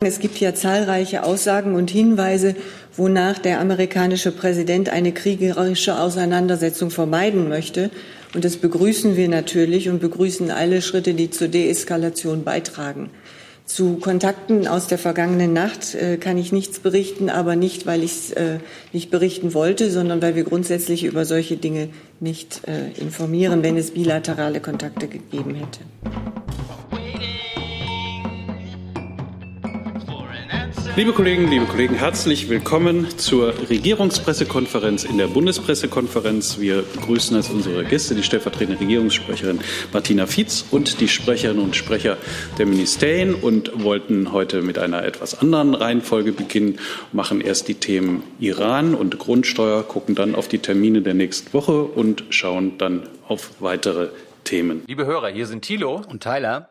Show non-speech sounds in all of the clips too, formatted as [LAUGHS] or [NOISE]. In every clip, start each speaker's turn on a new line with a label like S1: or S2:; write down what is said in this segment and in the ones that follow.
S1: Es gibt ja zahlreiche Aussagen und Hinweise, wonach der amerikanische Präsident eine kriegerische Auseinandersetzung vermeiden möchte. Und das begrüßen wir natürlich und begrüßen alle Schritte, die zur Deeskalation beitragen. Zu Kontakten aus der vergangenen Nacht äh, kann ich nichts berichten, aber nicht, weil ich es äh, nicht berichten wollte, sondern weil wir grundsätzlich über solche Dinge nicht äh, informieren, wenn es bilaterale Kontakte gegeben hätte.
S2: Liebe Kolleginnen, liebe Kollegen, herzlich willkommen zur Regierungspressekonferenz in der Bundespressekonferenz. Wir begrüßen als unsere Gäste die stellvertretende Regierungssprecherin Martina Fietz und die Sprecherinnen und Sprecher der Ministerien und wollten heute mit einer etwas anderen Reihenfolge beginnen, machen erst die Themen Iran und Grundsteuer, gucken dann auf die Termine der nächsten Woche und schauen dann auf weitere Themen.
S3: Liebe Hörer, hier sind Thilo
S4: und Tyler.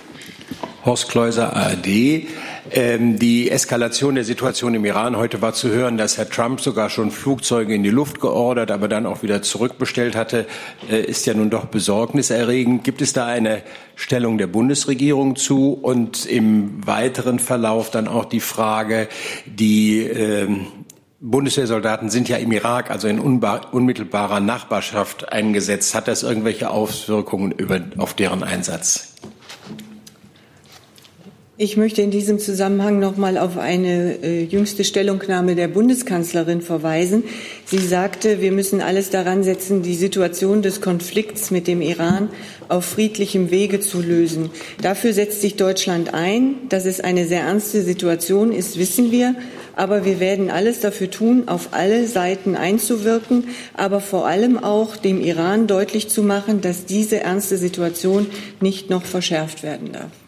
S5: Horst Kleuser, ARD. Ähm, die Eskalation der Situation im Iran. Heute war zu hören, dass Herr Trump sogar schon Flugzeuge in die Luft geordert, aber dann auch wieder zurückbestellt hatte, äh, ist ja nun doch besorgniserregend. Gibt es da eine Stellung der Bundesregierung zu? Und im weiteren Verlauf dann auch die Frage, die äh, Bundeswehrsoldaten sind ja im Irak, also in unmittelbarer Nachbarschaft eingesetzt. Hat das irgendwelche Auswirkungen über, auf deren Einsatz?
S1: Ich möchte in diesem Zusammenhang noch mal auf eine äh, jüngste Stellungnahme der Bundeskanzlerin verweisen. Sie sagte, wir müssen alles daran setzen, die Situation des Konflikts mit dem Iran auf friedlichem Wege zu lösen. Dafür setzt sich Deutschland ein. Dass es eine sehr ernste Situation ist, wissen wir. Aber wir werden alles dafür tun, auf alle Seiten einzuwirken, aber vor allem auch dem Iran deutlich zu machen, dass diese ernste Situation nicht noch verschärft werden darf.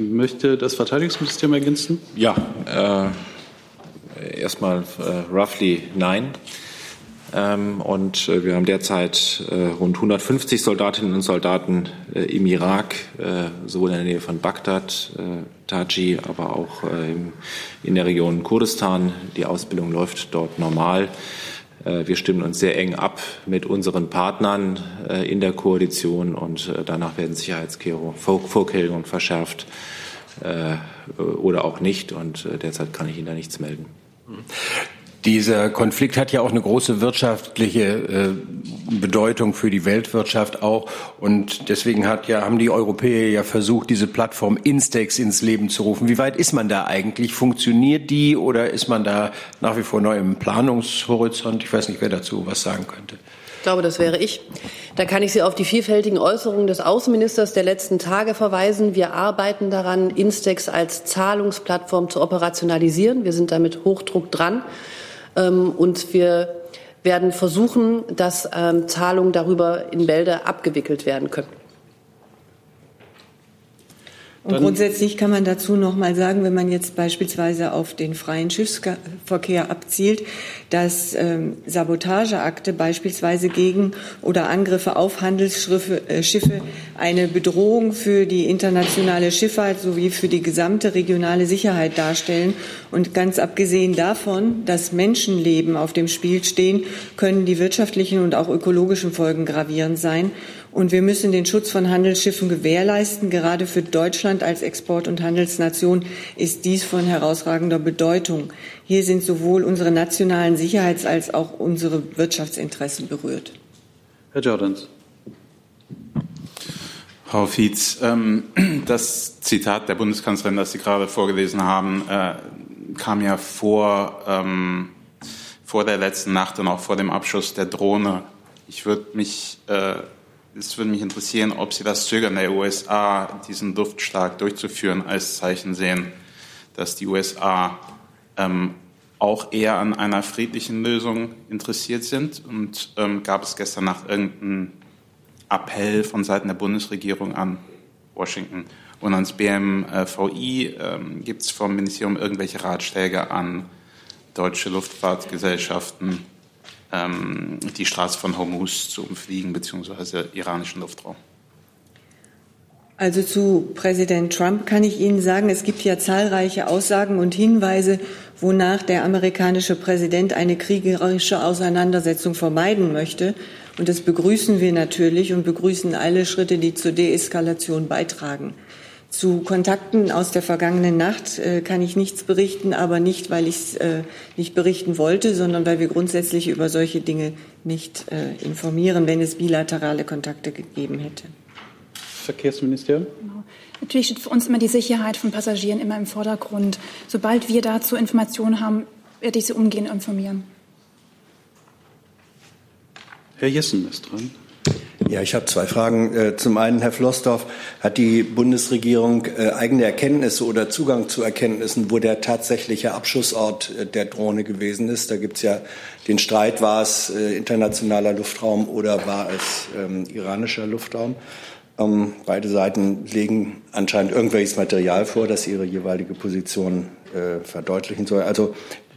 S2: Möchte das Verteidigungsministerium ergänzen?
S6: Ja, äh, erstmal äh, roughly nein. Ähm, und äh, wir haben derzeit äh, rund 150 Soldatinnen und Soldaten äh, im Irak, äh, sowohl in der Nähe von Bagdad, Taji, aber auch in der Region Kurdistan. Die Ausbildung läuft dort normal. Wir stimmen uns sehr eng ab mit unseren Partnern in der Koalition und danach werden Sicherheitsvorkehrungen verschärft oder auch nicht. Und derzeit kann ich Ihnen da nichts melden.
S5: Dieser Konflikt hat ja auch eine große wirtschaftliche äh, Bedeutung für die Weltwirtschaft auch. Und deswegen hat ja, haben die Europäer ja versucht, diese Plattform Instex ins Leben zu rufen. Wie weit ist man da eigentlich? Funktioniert die oder ist man da nach wie vor neu im Planungshorizont? Ich weiß nicht, wer dazu was sagen könnte.
S7: Ich glaube, das wäre ich. Da kann ich Sie auf die vielfältigen Äußerungen des Außenministers der letzten Tage verweisen. Wir arbeiten daran, Instex als Zahlungsplattform zu operationalisieren. Wir sind damit Hochdruck dran. Ähm, und wir werden versuchen, dass ähm, Zahlungen darüber in Bälde abgewickelt werden können.
S1: Und grundsätzlich kann man dazu noch mal sagen, wenn man jetzt beispielsweise auf den freien Schiffsverkehr abzielt, dass ähm, Sabotageakte beispielsweise gegen oder Angriffe auf Handelsschiffe äh, Schiffe eine Bedrohung für die internationale Schifffahrt sowie für die gesamte regionale Sicherheit darstellen. Und ganz abgesehen davon, dass Menschenleben auf dem Spiel stehen, können die wirtschaftlichen und auch ökologischen Folgen gravierend sein. Und wir müssen den Schutz von Handelsschiffen gewährleisten. Gerade für Deutschland als Export- und Handelsnation ist dies von herausragender Bedeutung. Hier sind sowohl unsere nationalen Sicherheits- als auch unsere Wirtschaftsinteressen berührt.
S2: Herr Jordans.
S8: Frau Fietz, ähm, das Zitat der Bundeskanzlerin, das Sie gerade vorgelesen haben, äh, kam ja vor, ähm, vor der letzten Nacht und auch vor dem Abschuss der Drohne. Ich würde mich äh, es würde mich interessieren, ob Sie das Zögern der USA, diesen Luftschlag durchzuführen, als Zeichen sehen, dass die USA ähm, auch eher an einer friedlichen Lösung interessiert sind. Und ähm, gab es gestern Nacht irgendeinen Appell von Seiten der Bundesregierung an Washington und ans BMVI? Ähm, Gibt es vom Ministerium irgendwelche Ratschläge an deutsche Luftfahrtgesellschaften? Ähm, die Straße von Hormuz zu umfliegen, beziehungsweise iranischen Luftraum.
S1: Also zu Präsident Trump kann ich Ihnen sagen, es gibt ja zahlreiche Aussagen und Hinweise, wonach der amerikanische Präsident eine kriegerische Auseinandersetzung vermeiden möchte. Und das begrüßen wir natürlich und begrüßen alle Schritte, die zur Deeskalation beitragen. Zu Kontakten aus der vergangenen Nacht äh, kann ich nichts berichten, aber nicht, weil ich es äh, nicht berichten wollte, sondern weil wir grundsätzlich über solche Dinge nicht äh, informieren, wenn es bilaterale Kontakte gegeben hätte.
S2: Verkehrsministerium?
S9: Genau. Natürlich steht für uns immer die Sicherheit von Passagieren immer im Vordergrund. Sobald wir dazu Informationen haben, werde ich Sie umgehend informieren.
S2: Herr Jessen ist dran.
S10: Ja, ich habe zwei Fragen. Äh, zum einen, Herr Flossdorf, hat die Bundesregierung äh, eigene Erkenntnisse oder Zugang zu Erkenntnissen, wo der tatsächliche Abschussort äh, der Drohne gewesen ist? Da gibt es ja den Streit, war es internationaler Luftraum oder war es ähm, iranischer Luftraum? Ähm, beide Seiten legen anscheinend irgendwelches Material vor, das ihre jeweilige Position äh, verdeutlichen soll. Also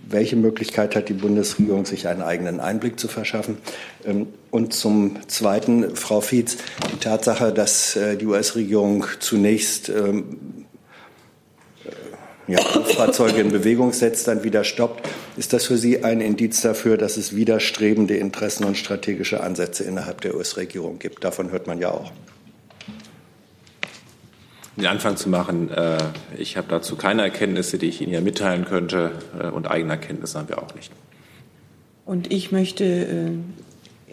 S10: welche Möglichkeit hat die Bundesregierung, sich einen eigenen Einblick zu verschaffen? Ähm, und zum Zweiten, Frau Fietz, die Tatsache, dass äh, die US-Regierung zunächst ähm, äh, ja, Fahrzeuge in Bewegung setzt, dann wieder stoppt. Ist das für Sie ein Indiz dafür, dass es widerstrebende Interessen und strategische Ansätze innerhalb der US-Regierung gibt? Davon hört man ja auch
S6: den Anfang zu machen. Äh, ich habe dazu keine Erkenntnisse, die ich Ihnen hier mitteilen könnte, äh, und eigene Erkenntnisse haben wir auch nicht.
S1: Und ich möchte äh,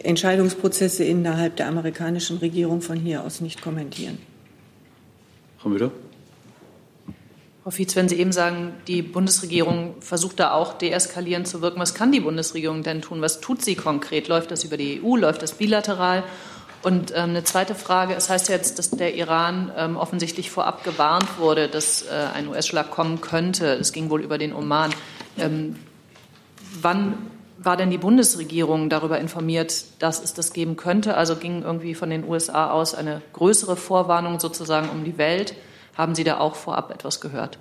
S1: Entscheidungsprozesse innerhalb der amerikanischen Regierung von hier aus nicht kommentieren.
S2: Frau Müller?
S11: Frau Fietz, wenn Sie eben sagen, die Bundesregierung versucht da auch deeskalierend zu wirken, was kann die Bundesregierung denn tun? Was tut sie konkret? Läuft das über die EU? Läuft das bilateral? Und ähm, eine zweite Frage, es heißt jetzt, dass der Iran ähm, offensichtlich vorab gewarnt wurde, dass äh, ein US-Schlag kommen könnte. Es ging wohl über den Oman. Ähm, wann war denn die Bundesregierung darüber informiert, dass es das geben könnte? Also ging irgendwie von den USA aus eine größere Vorwarnung sozusagen um die Welt? Haben Sie da auch vorab etwas gehört?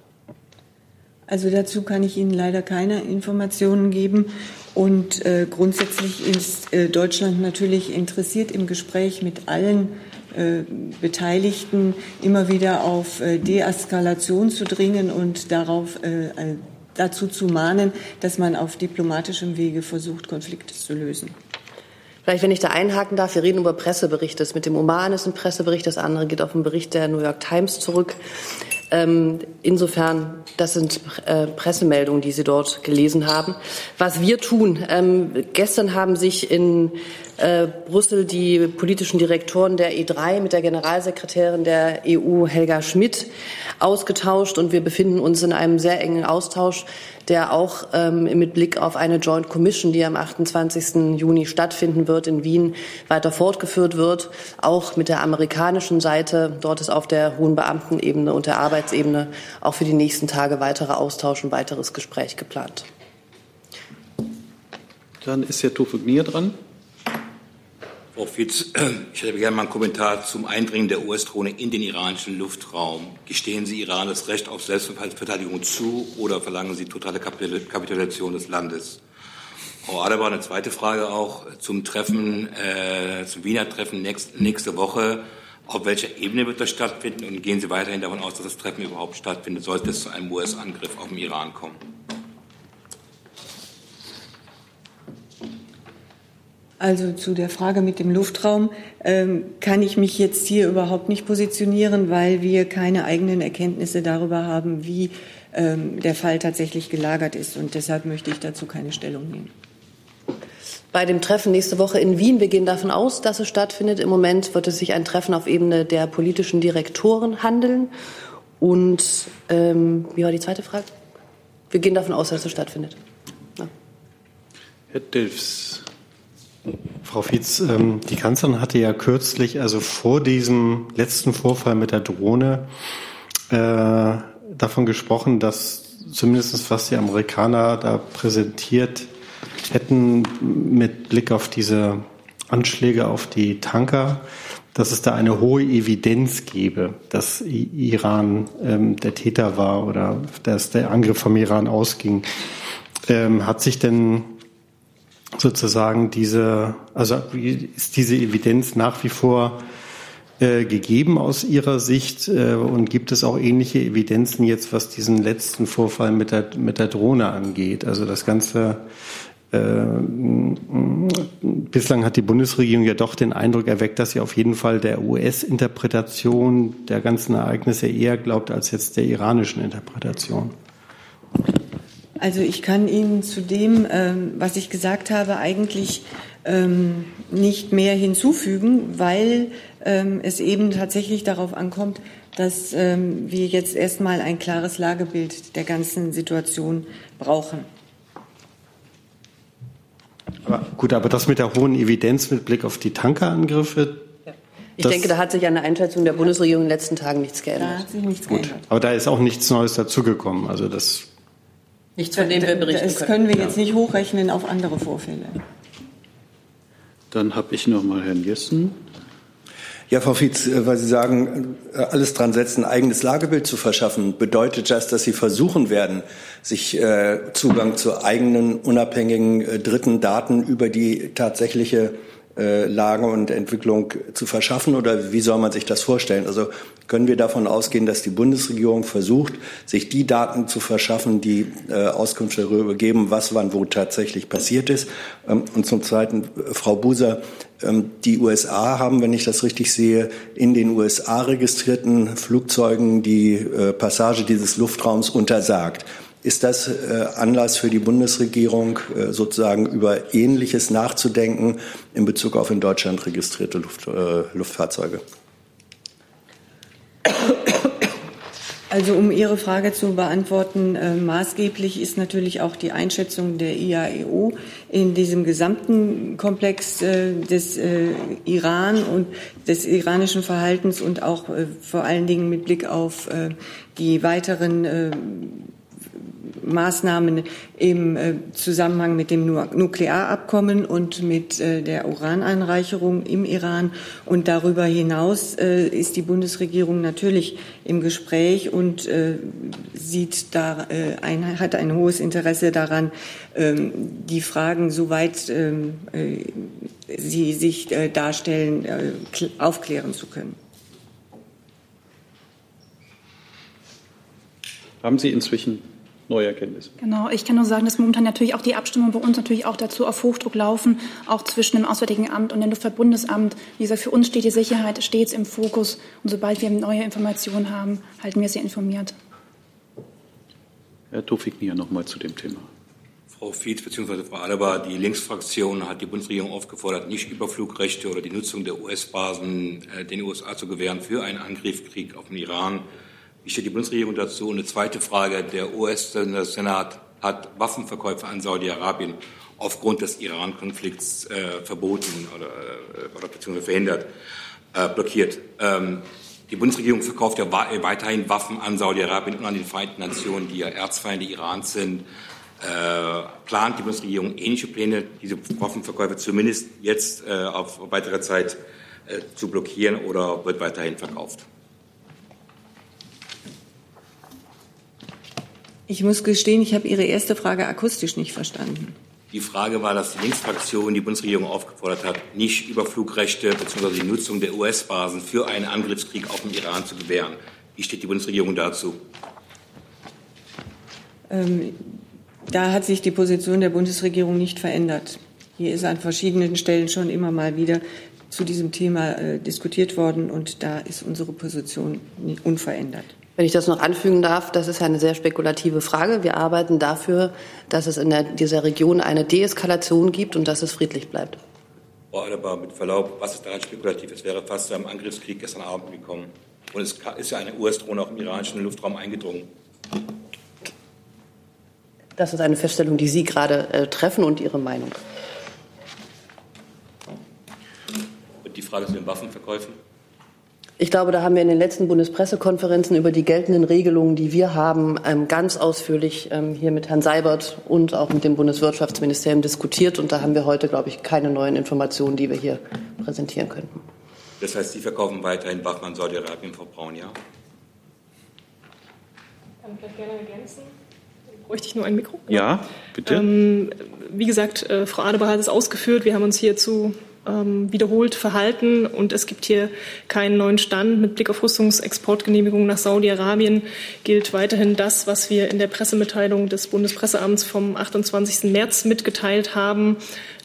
S1: Also dazu kann ich Ihnen leider keine Informationen geben. Und äh, grundsätzlich ist äh, Deutschland natürlich interessiert im Gespräch mit allen äh, Beteiligten immer wieder auf äh, Deeskalation zu dringen und darauf äh, dazu zu mahnen, dass man auf diplomatischem Wege versucht, Konflikte zu lösen.
S7: Vielleicht, wenn ich da einhaken darf, wir reden über Presseberichte. Das mit dem Oman ist ein Pressebericht, das andere geht auf einen Bericht der New York Times zurück. Ähm, insofern, das sind äh, Pressemeldungen, die Sie dort gelesen haben. Was wir tun, ähm, gestern haben sich in äh, Brüssel die politischen Direktoren der E3 mit der Generalsekretärin der EU Helga Schmidt ausgetauscht und wir befinden uns in einem sehr engen Austausch, der auch ähm, mit Blick auf eine Joint Commission, die am 28. Juni stattfinden wird in Wien, weiter fortgeführt wird, auch mit der amerikanischen Seite. Dort ist auf der hohen Beamtenebene und der Arbeitsebene auch für die nächsten Tage weiterer Austausch und weiteres Gespräch geplant.
S2: Dann ist Herr Tofik Nier dran.
S12: Frau Fitz, ich hätte gerne mal einen Kommentar zum Eindringen der US-Drohne in den iranischen Luftraum. Gestehen Sie Iran das Recht auf Selbstverteidigung zu oder verlangen Sie totale Kapitulation des Landes? Frau Adebar, eine zweite Frage auch zum Treffen, äh, zum Wiener Treffen nächst, nächste Woche. Auf welcher Ebene wird das stattfinden und gehen Sie weiterhin davon aus, dass das Treffen überhaupt stattfindet, sollte es zu einem US-Angriff auf den Iran kommen?
S1: Also zu der Frage mit dem Luftraum ähm, kann ich mich jetzt hier überhaupt nicht positionieren, weil wir keine eigenen Erkenntnisse darüber haben, wie ähm, der Fall tatsächlich gelagert ist. Und deshalb möchte ich dazu keine Stellung nehmen.
S7: Bei dem Treffen nächste Woche in Wien, wir gehen davon aus, dass es stattfindet. Im Moment wird es sich ein Treffen auf Ebene der politischen Direktoren handeln. Und ähm, wie war die zweite Frage? Wir gehen davon aus, dass es stattfindet. Ja.
S2: Herr Delfs.
S13: Frau Fietz, ähm, die Kanzlerin hatte ja kürzlich, also vor diesem letzten Vorfall mit der Drohne, äh, davon gesprochen, dass zumindest was die Amerikaner da präsentiert hätten mit Blick auf diese Anschläge auf die Tanker, dass es da eine hohe Evidenz gäbe, dass Iran ähm, der Täter war oder dass der Angriff vom Iran ausging. Ähm, hat sich denn sozusagen diese, also ist diese Evidenz nach wie vor äh, gegeben aus Ihrer Sicht? Äh, und gibt es auch ähnliche Evidenzen jetzt, was diesen letzten Vorfall mit der, mit der Drohne angeht? Also das Ganze äh, bislang hat die Bundesregierung ja doch den Eindruck erweckt, dass sie auf jeden Fall der US-Interpretation der ganzen Ereignisse eher glaubt als jetzt der iranischen Interpretation.
S1: Also ich kann Ihnen zu dem, ähm, was ich gesagt habe, eigentlich ähm, nicht mehr hinzufügen, weil ähm, es eben tatsächlich darauf ankommt, dass wir jetzt erstmal ein klares Lagebild der ganzen Situation brauchen.
S13: Aber, gut, aber das mit der hohen Evidenz mit Blick auf die Tankerangriffe.
S7: Ich denke, da hat sich an der Einschätzung der Bundesregierung in den letzten Tagen nichts geändert.
S1: Da hat sich nichts
S13: gut.
S1: geändert.
S13: Aber da ist auch nichts Neues dazugekommen. Also das.
S7: Nichts, von dem wir berichten
S1: Das
S7: können.
S1: können wir jetzt nicht hochrechnen auf andere Vorfälle.
S2: Dann habe ich noch mal Herrn Jessen.
S10: Ja, Frau Fietz, äh, weil Sie sagen, äh, alles dran setzen, ein eigenes Lagebild zu verschaffen, bedeutet das, dass Sie versuchen werden, sich äh, Zugang zu eigenen unabhängigen dritten Daten über die tatsächliche äh, Lage und Entwicklung zu verschaffen? Oder wie soll man sich das vorstellen? Also können wir davon ausgehen, dass die Bundesregierung versucht, sich die Daten zu verschaffen, die äh, Auskunft darüber geben, was wann wo tatsächlich passiert ist? Ähm, und zum Zweiten, äh, Frau Buser, ähm, die USA haben, wenn ich das richtig sehe, in den USA registrierten Flugzeugen die äh, Passage dieses Luftraums untersagt. Ist das äh, Anlass für die Bundesregierung, äh, sozusagen über Ähnliches nachzudenken in Bezug auf in Deutschland registrierte Luft, äh, Luftfahrzeuge?
S1: Also um Ihre Frage zu beantworten, äh, maßgeblich ist natürlich auch die Einschätzung der IAEO in diesem gesamten Komplex äh, des äh, Iran und des iranischen Verhaltens und auch äh, vor allen Dingen mit Blick auf die weiteren Maßnahmen im äh, Zusammenhang mit dem Nu- Nuklearabkommen und mit äh, der Urananreicherung im Iran. Und darüber hinaus äh, ist die Bundesregierung natürlich im Gespräch und sieht da ein, hat ein hohes Interesse daran, ähm, die Fragen, soweit ähm, äh, sie sich darstellen, kl- aufklären zu können.
S2: Haben Sie inzwischen neue Erkenntnisse?
S9: Genau, ich kann nur sagen, dass momentan natürlich auch die Abstimmungen bei uns natürlich auch dazu auf Hochdruck laufen, auch zwischen dem Auswärtigen Amt und dem Luftfahrtbundesamt. Wie gesagt, für uns steht die Sicherheit stets im Fokus und sobald wir neue Informationen haben, halten wir Sie informiert.
S2: Herr Tofik Nier noch mal zu dem Thema.
S12: Frau Fietz bzw. Frau Alaba, die Linksfraktion hat die Bundesregierung aufgefordert, nicht Überflugrechte oder die Nutzung der US-Basen äh, den USA zu gewähren für einen Angriffskrieg auf den Iran. Wie steht die Bundesregierung dazu? Und eine zweite Frage. Der US-Senat hat Waffenverkäufe an Saudi-Arabien aufgrund des Iran-Konflikts äh, verboten oder, äh, oder beziehungsweise verhindert, äh, blockiert. Ähm, die Bundesregierung verkauft ja weiterhin Waffen an Saudi-Arabien und an die Vereinten Nationen, die ja Erzfeinde Irans sind. Äh, plant die Bundesregierung ähnliche Pläne, diese Waffenverkäufe zumindest jetzt äh, auf weitere Zeit äh, zu blockieren oder wird weiterhin verkauft?
S1: Ich muss gestehen, ich habe Ihre erste Frage akustisch nicht verstanden.
S12: Die Frage war, dass die Linksfraktion die Bundesregierung aufgefordert hat, nicht Überflugrechte bzw. die Nutzung der US-Basen für einen Angriffskrieg auf den Iran zu gewähren. Wie steht die Bundesregierung dazu?
S1: Ähm, da hat sich die Position der Bundesregierung nicht verändert. Hier ist an verschiedenen Stellen schon immer mal wieder zu diesem Thema äh, diskutiert worden und da ist unsere Position unverändert.
S7: Wenn ich das noch anfügen darf, das ist eine sehr spekulative Frage. Wir arbeiten dafür, dass es in der, dieser Region eine Deeskalation gibt und dass es friedlich bleibt.
S12: Frau Adebar, mit Verlaub, was ist daran spekulativ? Es wäre fast zu einem Angriffskrieg gestern Abend gekommen. Und es ist ja eine US-Drohne auch im iranischen Luftraum eingedrungen.
S7: Das ist eine Feststellung, die Sie gerade äh, treffen und Ihre Meinung.
S12: Und die Frage zu den Waffenverkäufen?
S7: Ich glaube, da haben wir in den letzten Bundespressekonferenzen über die geltenden Regelungen, die wir haben, ähm, ganz ausführlich ähm, hier mit Herrn Seibert und auch mit dem Bundeswirtschaftsministerium diskutiert. Und da haben wir heute, glaube ich, keine neuen Informationen, die wir hier präsentieren könnten.
S12: Das heißt, Sie verkaufen weiterhin an Saudi-Arabien, Frau Braun, ja?
S14: Kann ich vielleicht gerne ergänzen? Bräuchte ich nur ein Mikro.
S2: Ja, bitte.
S14: Ähm, wie gesagt, äh, Frau Adebar hat es ausgeführt. Wir haben uns hierzu ähm, wiederholt verhalten und es gibt hier keinen neuen Stand. Mit Blick auf Rüstungsexportgenehmigungen nach Saudi-Arabien gilt weiterhin das, was wir in der Pressemitteilung des Bundespresseamts vom 28. März mitgeteilt haben.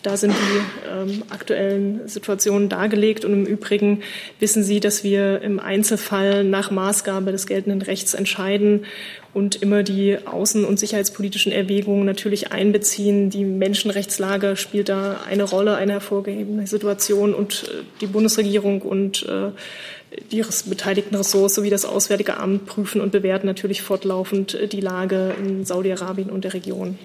S14: Da sind die ähm, aktuellen Situationen dargelegt. Und im Übrigen wissen Sie, dass wir im Einzelfall nach Maßgabe des geltenden Rechts entscheiden und immer die außen- und sicherheitspolitischen Erwägungen natürlich einbeziehen. Die Menschenrechtslage spielt da eine Rolle, eine hervorgehebene Situation und äh, die Bundesregierung und äh, die beteiligten Ressorts sowie das Auswärtige Amt prüfen und bewerten natürlich fortlaufend äh, die Lage in Saudi-Arabien und der Region.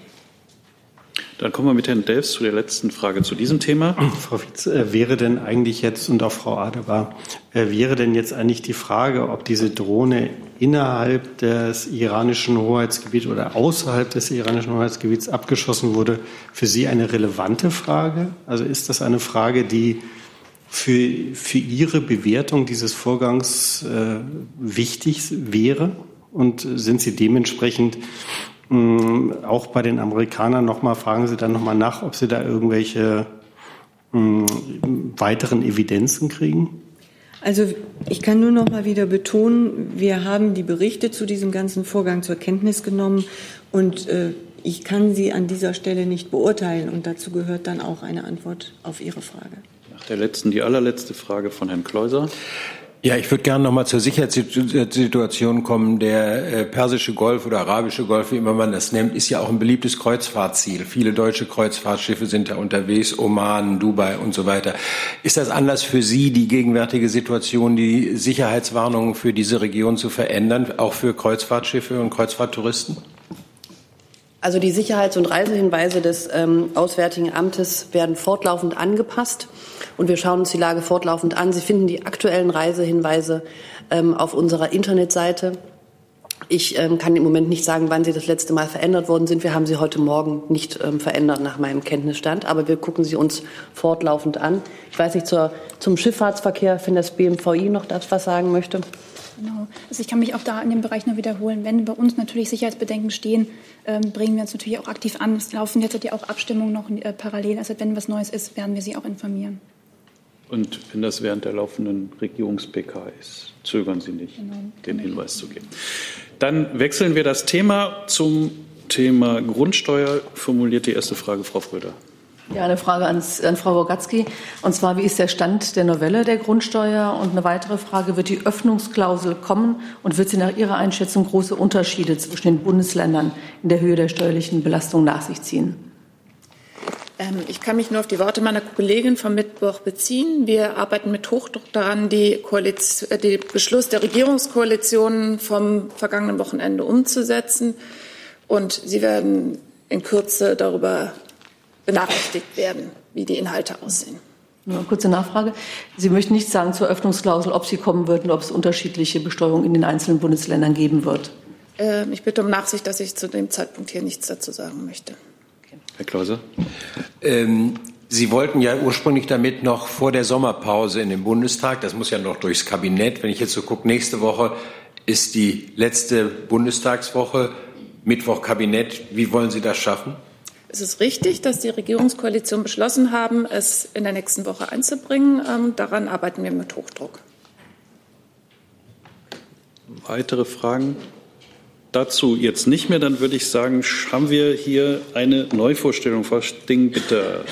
S2: Dann kommen wir mit Herrn Delfs zu der letzten Frage zu diesem Thema. [CLEARS THROAT]
S13: Frau Fitz, äh, wäre denn eigentlich jetzt, und auch Frau Adebar, äh, wäre denn jetzt eigentlich die Frage, ob diese Drohne innerhalb des iranischen Hoheitsgebiets oder außerhalb des iranischen Hoheitsgebiets abgeschossen wurde, für Sie eine relevante Frage? Also ist das eine Frage, die für, für Ihre Bewertung dieses Vorgangs äh, wichtig wäre? Und sind Sie dementsprechend Mm, auch bei den Amerikanern nochmal, fragen Sie dann nochmal nach, ob Sie da irgendwelche mm, weiteren Evidenzen kriegen?
S1: Also ich kann nur noch mal wieder betonen, wir haben die Berichte zu diesem ganzen Vorgang zur Kenntnis genommen und äh, ich kann sie an dieser Stelle nicht beurteilen und dazu gehört dann auch eine Antwort auf Ihre Frage.
S2: Nach der letzten, die allerletzte Frage von Herrn Kleuser.
S5: Ja, ich würde gerne noch mal zur Sicherheitssituation kommen. Der äh, persische Golf oder arabische Golf, wie immer man das nennt, ist ja auch ein beliebtes Kreuzfahrtziel. Viele deutsche Kreuzfahrtschiffe sind da unterwegs, Oman, Dubai und so weiter. Ist das Anlass für Sie, die gegenwärtige Situation, die Sicherheitswarnungen für diese Region zu verändern, auch für Kreuzfahrtschiffe und Kreuzfahrttouristen?
S7: Also die Sicherheits- und Reisehinweise des ähm, Auswärtigen Amtes werden fortlaufend angepasst und wir schauen uns die Lage fortlaufend an. Sie finden die aktuellen Reisehinweise ähm, auf unserer Internetseite. Ich ähm, kann im Moment nicht sagen, wann sie das letzte Mal verändert worden sind. Wir haben sie heute Morgen nicht ähm, verändert nach meinem Kenntnisstand, aber wir gucken sie uns fortlaufend an. Ich weiß nicht, zur, zum Schifffahrtsverkehr, wenn das BMVI noch das was sagen möchte.
S9: Genau. Also ich kann mich auch da in dem Bereich nur wiederholen. Wenn bei uns natürlich Sicherheitsbedenken stehen, ähm, bringen wir uns natürlich auch aktiv an. Es laufen jetzt ja auch Abstimmungen noch äh, parallel. Also wenn was Neues ist, werden wir Sie auch informieren.
S2: Und wenn das während der laufenden Regierungs-PK ist, zögern Sie nicht, genau. den Hinweis zu geben. Dann wechseln wir das Thema zum Thema Grundsteuer. Formuliert die erste Frage Frau Fröder.
S11: Ja, eine Frage ans, an Frau Bogatzki. Und zwar, wie ist der Stand der Novelle der Grundsteuer? Und eine weitere Frage, wird die Öffnungsklausel kommen und wird sie nach Ihrer Einschätzung große Unterschiede zwischen den Bundesländern in der Höhe der steuerlichen Belastung nach sich ziehen?
S15: Ähm, ich kann mich nur auf die Worte meiner Kollegin vom Mittwoch beziehen. Wir arbeiten mit Hochdruck daran, äh, den Beschluss der Regierungskoalition vom vergangenen Wochenende umzusetzen. Und Sie werden in Kürze darüber benachrichtigt werden, wie die Inhalte aussehen.
S11: Eine kurze Nachfrage. Sie möchten nicht sagen zur Öffnungsklausel, ob sie kommen wird und ob es unterschiedliche Besteuerungen in den einzelnen Bundesländern geben wird.
S15: Ähm, ich bitte um Nachsicht, dass ich zu dem Zeitpunkt hier nichts dazu sagen möchte.
S2: Herr Klause.
S5: Ähm, Sie wollten ja ursprünglich damit noch vor der Sommerpause in den Bundestag, das muss ja noch durchs Kabinett. Wenn ich jetzt so gucke, nächste Woche ist die letzte Bundestagswoche, Mittwoch Kabinett. Wie wollen Sie das schaffen?
S15: Es ist richtig, dass die Regierungskoalition beschlossen haben, es in der nächsten Woche einzubringen. Ähm, daran arbeiten wir mit Hochdruck.
S2: Weitere Fragen dazu jetzt nicht mehr. Dann würde ich sagen, haben wir hier eine Neuvorstellung. Frau Sting, bitte.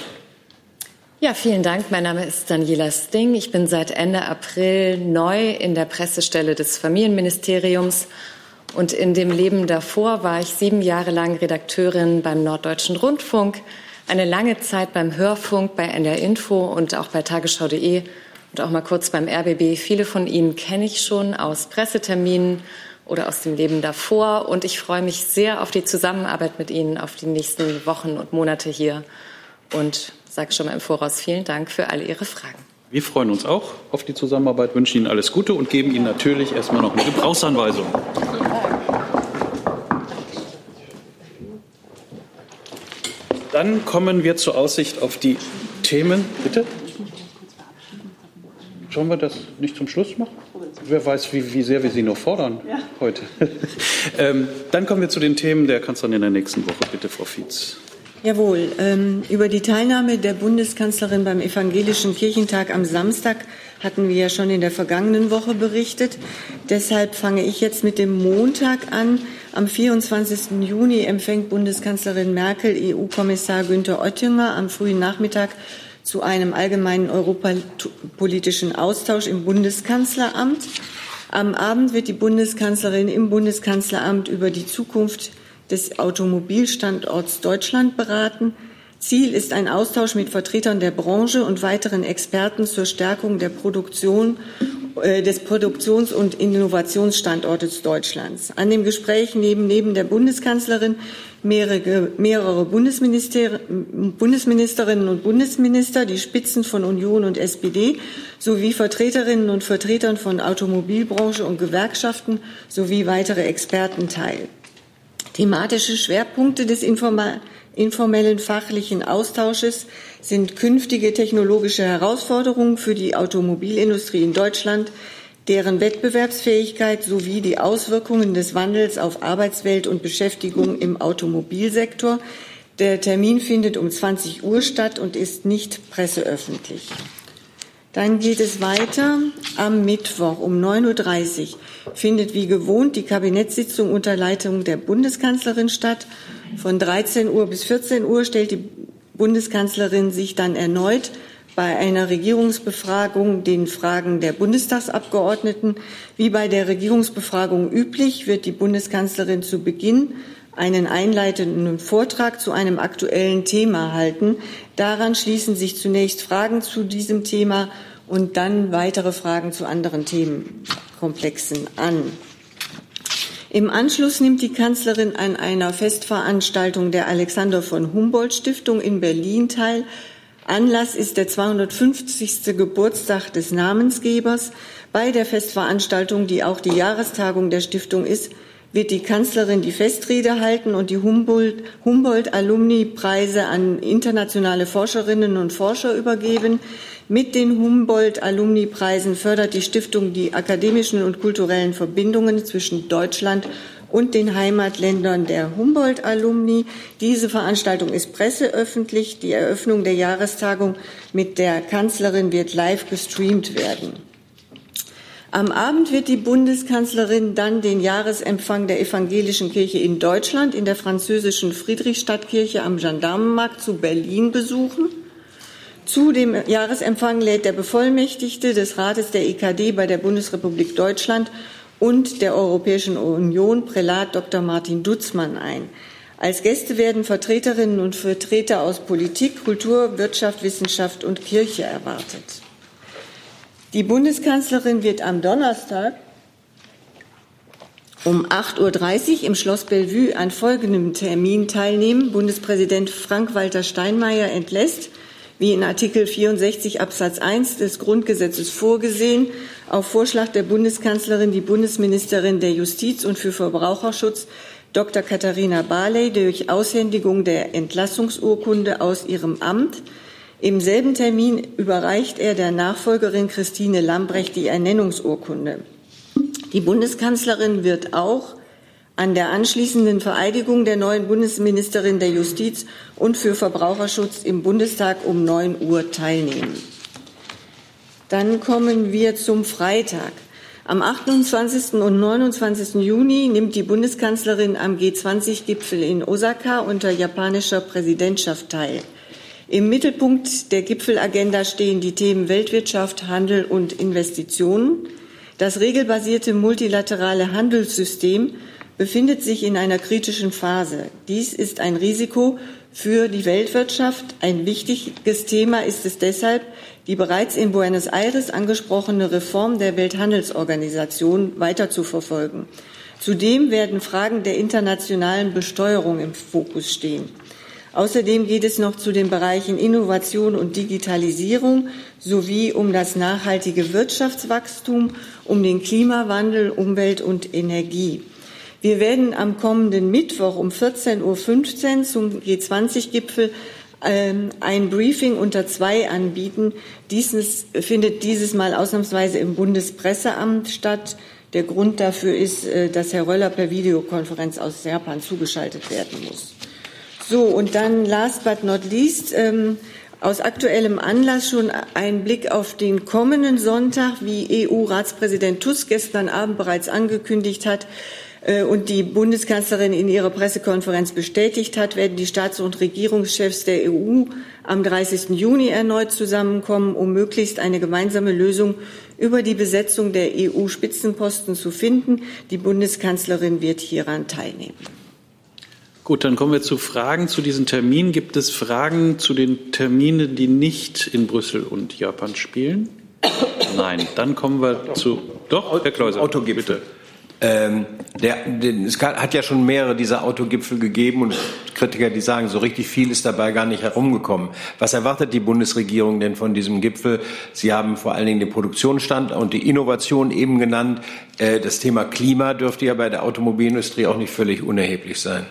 S16: Ja, vielen Dank. Mein Name ist Daniela Sting. Ich bin seit Ende April neu in der Pressestelle des Familienministeriums und in dem Leben davor war ich sieben Jahre lang Redakteurin beim Norddeutschen Rundfunk, eine lange Zeit beim Hörfunk, bei NDR Info und auch bei Tagesschau.de und auch mal kurz beim RBB. Viele von Ihnen kenne ich schon aus Presseterminen oder aus dem Leben davor. Und ich freue mich sehr auf die Zusammenarbeit mit Ihnen, auf die nächsten Wochen und Monate hier. Und sage schon mal im Voraus vielen Dank für alle Ihre Fragen.
S2: Wir freuen uns auch auf die Zusammenarbeit, wünschen Ihnen alles Gute und geben Ihnen natürlich erstmal noch eine Gebrauchsanweisung. Dann kommen wir zur Aussicht auf die Themen. Bitte? Sollen wir das nicht zum Schluss machen? Wer weiß, wie, wie sehr wir Sie noch fordern ja. heute. [LAUGHS] ähm, dann kommen wir zu den Themen der Kanzlerin in der nächsten Woche. Bitte, Frau Fietz.
S1: Jawohl. Ähm, über die Teilnahme der Bundeskanzlerin beim Evangelischen Kirchentag am Samstag hatten wir ja schon in der vergangenen Woche berichtet. Deshalb fange ich jetzt mit dem Montag an. Am 24. Juni empfängt Bundeskanzlerin Merkel EU-Kommissar Günther Oettinger am frühen Nachmittag zu einem allgemeinen europapolitischen Austausch im Bundeskanzleramt. Am Abend wird die Bundeskanzlerin im Bundeskanzleramt über die Zukunft des Automobilstandorts Deutschland beraten. Ziel ist ein Austausch mit Vertretern der Branche und weiteren Experten zur Stärkung der Produktion äh, des Produktions- und Innovationsstandortes Deutschlands. An dem Gespräch nehmen neben der Bundeskanzlerin mehrere, mehrere Bundesminister, Bundesministerinnen und Bundesminister, die Spitzen von Union und SPD sowie Vertreterinnen und Vertretern von Automobilbranche und Gewerkschaften sowie weitere Experten teil. Thematische Schwerpunkte des informellen fachlichen Austausches sind künftige technologische Herausforderungen für die Automobilindustrie in Deutschland, deren Wettbewerbsfähigkeit sowie die Auswirkungen des Wandels auf Arbeitswelt und Beschäftigung im Automobilsektor. Der Termin findet um 20 Uhr statt und ist nicht presseöffentlich. Dann geht es weiter. Am Mittwoch um 9.30 Uhr findet wie gewohnt die Kabinettssitzung unter Leitung der Bundeskanzlerin statt. Von 13 Uhr bis 14 Uhr stellt die Bundeskanzlerin sich dann erneut bei einer Regierungsbefragung den Fragen der Bundestagsabgeordneten. Wie bei der Regierungsbefragung üblich wird die Bundeskanzlerin zu Beginn einen einleitenden Vortrag zu einem aktuellen Thema halten. Daran schließen sich zunächst Fragen zu diesem Thema und dann weitere Fragen zu anderen Themenkomplexen an. Im Anschluss nimmt die Kanzlerin an einer Festveranstaltung der Alexander von Humboldt Stiftung in Berlin teil. Anlass ist der 250. Geburtstag des Namensgebers. Bei der Festveranstaltung, die auch die Jahrestagung der Stiftung ist, wird die Kanzlerin die Festrede halten und die Humboldt-Alumni-Preise an internationale Forscherinnen und Forscher übergeben. Mit den Humboldt-Alumni-Preisen fördert die Stiftung die akademischen und kulturellen Verbindungen zwischen Deutschland und den Heimatländern der Humboldt-Alumni. Diese Veranstaltung ist presseöffentlich. Die Eröffnung der Jahrestagung mit der Kanzlerin wird live gestreamt werden. Am Abend wird die Bundeskanzlerin dann den Jahresempfang der evangelischen Kirche in Deutschland in der französischen Friedrichstadtkirche am Gendarmenmarkt zu Berlin besuchen. Zu dem Jahresempfang lädt der Bevollmächtigte des Rates der EKD bei der Bundesrepublik Deutschland und der Europäischen Union, Prälat Dr. Martin Dutzmann, ein. Als Gäste werden Vertreterinnen und Vertreter aus Politik, Kultur, Wirtschaft, Wissenschaft und Kirche erwartet. Die Bundeskanzlerin wird am Donnerstag um 8.30 Uhr im Schloss Bellevue an folgendem Termin teilnehmen. Bundespräsident Frank-Walter Steinmeier entlässt, wie in Artikel 64 Absatz 1 des Grundgesetzes vorgesehen, auf Vorschlag der Bundeskanzlerin die Bundesministerin der Justiz und für Verbraucherschutz Dr. Katharina Barley durch Aushändigung der Entlassungsurkunde aus ihrem Amt im selben Termin überreicht er der Nachfolgerin Christine Lambrecht die Ernennungsurkunde. Die Bundeskanzlerin wird auch an der anschließenden Vereidigung der neuen Bundesministerin der Justiz und für Verbraucherschutz im Bundestag um 9 Uhr teilnehmen. Dann kommen wir zum Freitag. Am 28. und 29. Juni nimmt die Bundeskanzlerin am G20-Gipfel in Osaka unter japanischer Präsidentschaft teil. Im Mittelpunkt der Gipfelagenda stehen die Themen Weltwirtschaft, Handel und Investitionen. Das regelbasierte multilaterale Handelssystem befindet sich in einer kritischen Phase. Dies ist ein Risiko für die Weltwirtschaft. Ein wichtiges Thema ist es deshalb, die bereits in Buenos Aires angesprochene Reform der Welthandelsorganisation weiter zu verfolgen. Zudem werden Fragen der internationalen Besteuerung im Fokus stehen. Außerdem geht es noch zu den Bereichen Innovation und Digitalisierung sowie um das nachhaltige Wirtschaftswachstum, um den Klimawandel, Umwelt und Energie. Wir werden am kommenden Mittwoch um 14.15 Uhr zum G20-Gipfel ähm, ein Briefing unter zwei anbieten. Dieses findet dieses Mal ausnahmsweise im Bundespresseamt statt. Der Grund dafür ist, äh, dass Herr Röller per Videokonferenz aus Japan zugeschaltet werden muss. So, und dann last but not least, ähm, aus aktuellem Anlass schon ein Blick auf den kommenden Sonntag, wie EU-Ratspräsident Tusk gestern Abend bereits angekündigt hat und die Bundeskanzlerin in ihrer Pressekonferenz bestätigt hat, werden die Staats- und Regierungschefs der EU am 30. Juni erneut zusammenkommen, um möglichst eine gemeinsame Lösung über die Besetzung der EU-Spitzenposten zu finden. Die Bundeskanzlerin wird hieran teilnehmen.
S2: Gut, dann kommen wir zu Fragen zu diesen Terminen. Gibt es Fragen zu den Terminen, die nicht in Brüssel und Japan spielen? Nein. Dann kommen wir zu. Doch, Herr Kleuser.
S5: Autogipfel. Bitte. Ähm, der, den, es hat ja schon mehrere dieser Autogipfel gegeben und Kritiker, die sagen, so richtig viel ist dabei gar nicht herumgekommen. Was erwartet die Bundesregierung denn von diesem Gipfel? Sie haben vor allen Dingen den Produktionsstand und die Innovation eben genannt. Äh, das Thema Klima dürfte ja bei der Automobilindustrie auch nicht völlig unerheblich sein.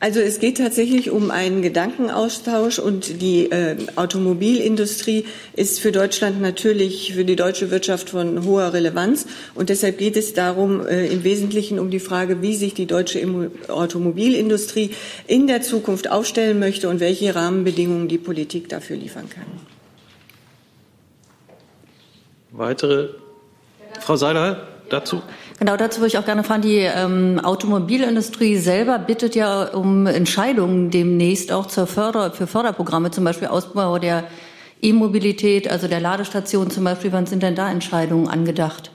S1: Also es geht tatsächlich um einen Gedankenaustausch und die äh, Automobilindustrie ist für Deutschland natürlich, für die deutsche Wirtschaft von hoher Relevanz. Und deshalb geht es darum, äh, im Wesentlichen um die Frage, wie sich die deutsche Automobilindustrie in der Zukunft aufstellen möchte und welche Rahmenbedingungen die Politik dafür liefern kann.
S2: Weitere? Frau Seiler dazu?
S17: Genau, dazu würde ich auch gerne fragen. Die ähm, Automobilindustrie selber bittet ja um Entscheidungen demnächst auch zur Förder für Förderprogramme, zum Beispiel Ausbau der E-Mobilität, also der Ladestation zum Beispiel. Wann sind denn da Entscheidungen angedacht?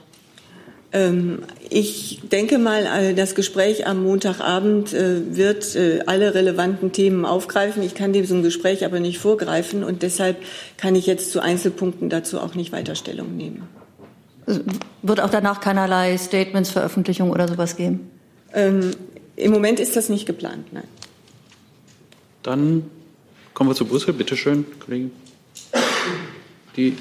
S1: Ähm, ich denke mal, äh, das Gespräch am Montagabend äh, wird äh, alle relevanten Themen aufgreifen. Ich kann diesem Gespräch aber nicht vorgreifen und deshalb kann ich jetzt zu Einzelpunkten dazu auch nicht weiter Stellung nehmen.
S17: Wird auch danach keinerlei Statements, Veröffentlichungen oder sowas geben?
S1: Ähm, Im Moment ist das nicht geplant, nein.
S2: Dann kommen wir zu Brüssel. Bitte schön, Kollege. Die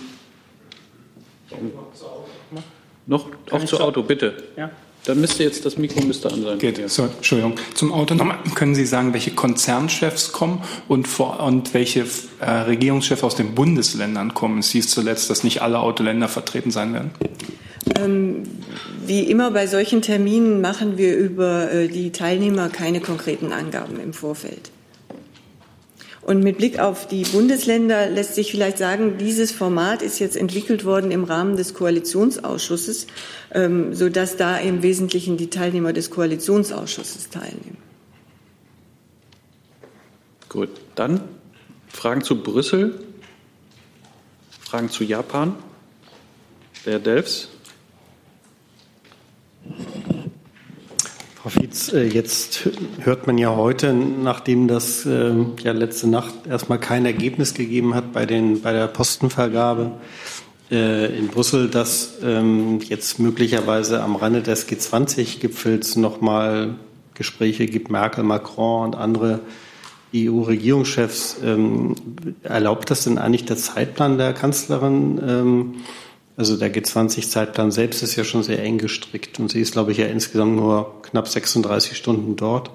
S2: noch auch zu Auto, bitte. Ja. Dann müsste jetzt das Mikro müsste an sein.
S18: Geht, so, Entschuldigung. Zum Auto nochmal. Können Sie sagen, welche Konzernchefs kommen und, vor, und welche äh, Regierungschefs aus den Bundesländern kommen? Es hieß zuletzt, dass nicht alle Autoländer vertreten sein werden.
S1: Ähm, wie immer bei solchen Terminen machen wir über äh, die Teilnehmer keine konkreten Angaben im Vorfeld. Und mit Blick auf die Bundesländer lässt sich vielleicht sagen, dieses Format ist jetzt entwickelt worden im Rahmen des Koalitionsausschusses, ähm, sodass da im Wesentlichen die Teilnehmer des Koalitionsausschusses teilnehmen.
S2: Gut, dann Fragen zu Brüssel, Fragen zu Japan. Der Delfs.
S13: Frau Fietz, äh, jetzt hört man ja heute, nachdem das ähm, ja letzte Nacht erstmal kein Ergebnis gegeben hat bei, den, bei der Postenvergabe äh, in Brüssel, dass ähm, jetzt möglicherweise am Rande des G20-Gipfels nochmal Gespräche gibt, Merkel, Macron und andere EU-Regierungschefs. Ähm, erlaubt das denn eigentlich der Zeitplan der Kanzlerin? Also der G20-Zeitplan selbst ist ja schon sehr eng gestrickt und sie ist, glaube ich, ja insgesamt nur knapp 36 Stunden dort.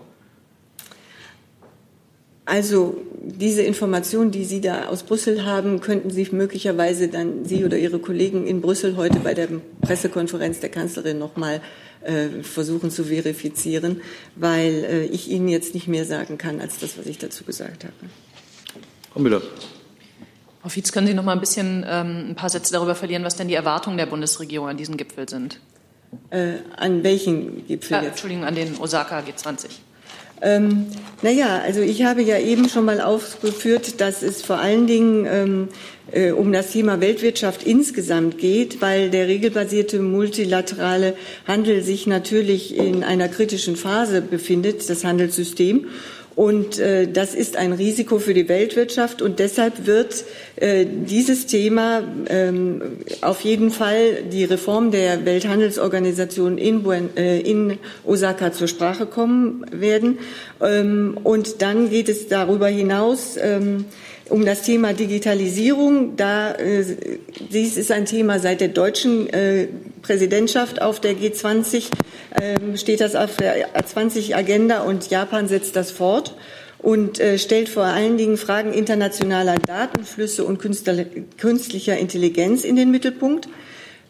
S1: Also diese Informationen, die Sie da aus Brüssel haben, könnten Sie möglicherweise dann Sie oder Ihre Kollegen in Brüssel heute bei der Pressekonferenz der Kanzlerin noch mal äh, versuchen zu verifizieren, weil äh, ich Ihnen jetzt nicht mehr sagen kann als das, was ich dazu gesagt habe.
S2: Frau Müller.
S11: Frau Fietz, können Sie noch mal ein bisschen ähm, ein paar Sätze darüber verlieren, was denn die Erwartungen der Bundesregierung an diesen Gipfel sind?
S1: Äh, an welchen Gipfel
S11: jetzt? Entschuldigung, an den Osaka G20.
S1: Ähm, naja, also ich habe ja eben schon mal aufgeführt, dass es vor allen Dingen ähm, äh, um das Thema Weltwirtschaft insgesamt geht, weil der regelbasierte multilaterale Handel sich natürlich in einer kritischen Phase befindet, das Handelssystem. Und äh, das ist ein Risiko für die Weltwirtschaft. Und deshalb wird äh, dieses Thema ähm, auf jeden Fall die Reform der Welthandelsorganisation in, Buen, äh, in Osaka zur Sprache kommen werden. Ähm, und dann geht es darüber hinaus. Ähm, um das Thema Digitalisierung. Da, äh, dies ist ein Thema seit der deutschen äh, Präsidentschaft auf der G20, äh, steht das auf der A20-Agenda und Japan setzt das fort und äh, stellt vor allen Dingen Fragen internationaler Datenflüsse und künstlicher Intelligenz in den Mittelpunkt.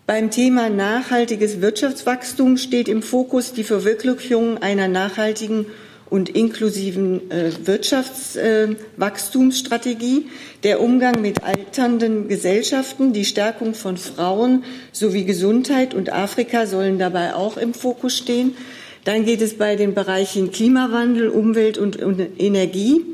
S1: Beim Thema nachhaltiges Wirtschaftswachstum steht im Fokus die Verwirklichung einer nachhaltigen und inklusiven äh, Wirtschaftswachstumsstrategie, äh, der Umgang mit alternden Gesellschaften, die Stärkung von Frauen sowie Gesundheit und Afrika sollen dabei auch im Fokus stehen. Dann geht es bei den Bereichen Klimawandel, Umwelt und, und Energie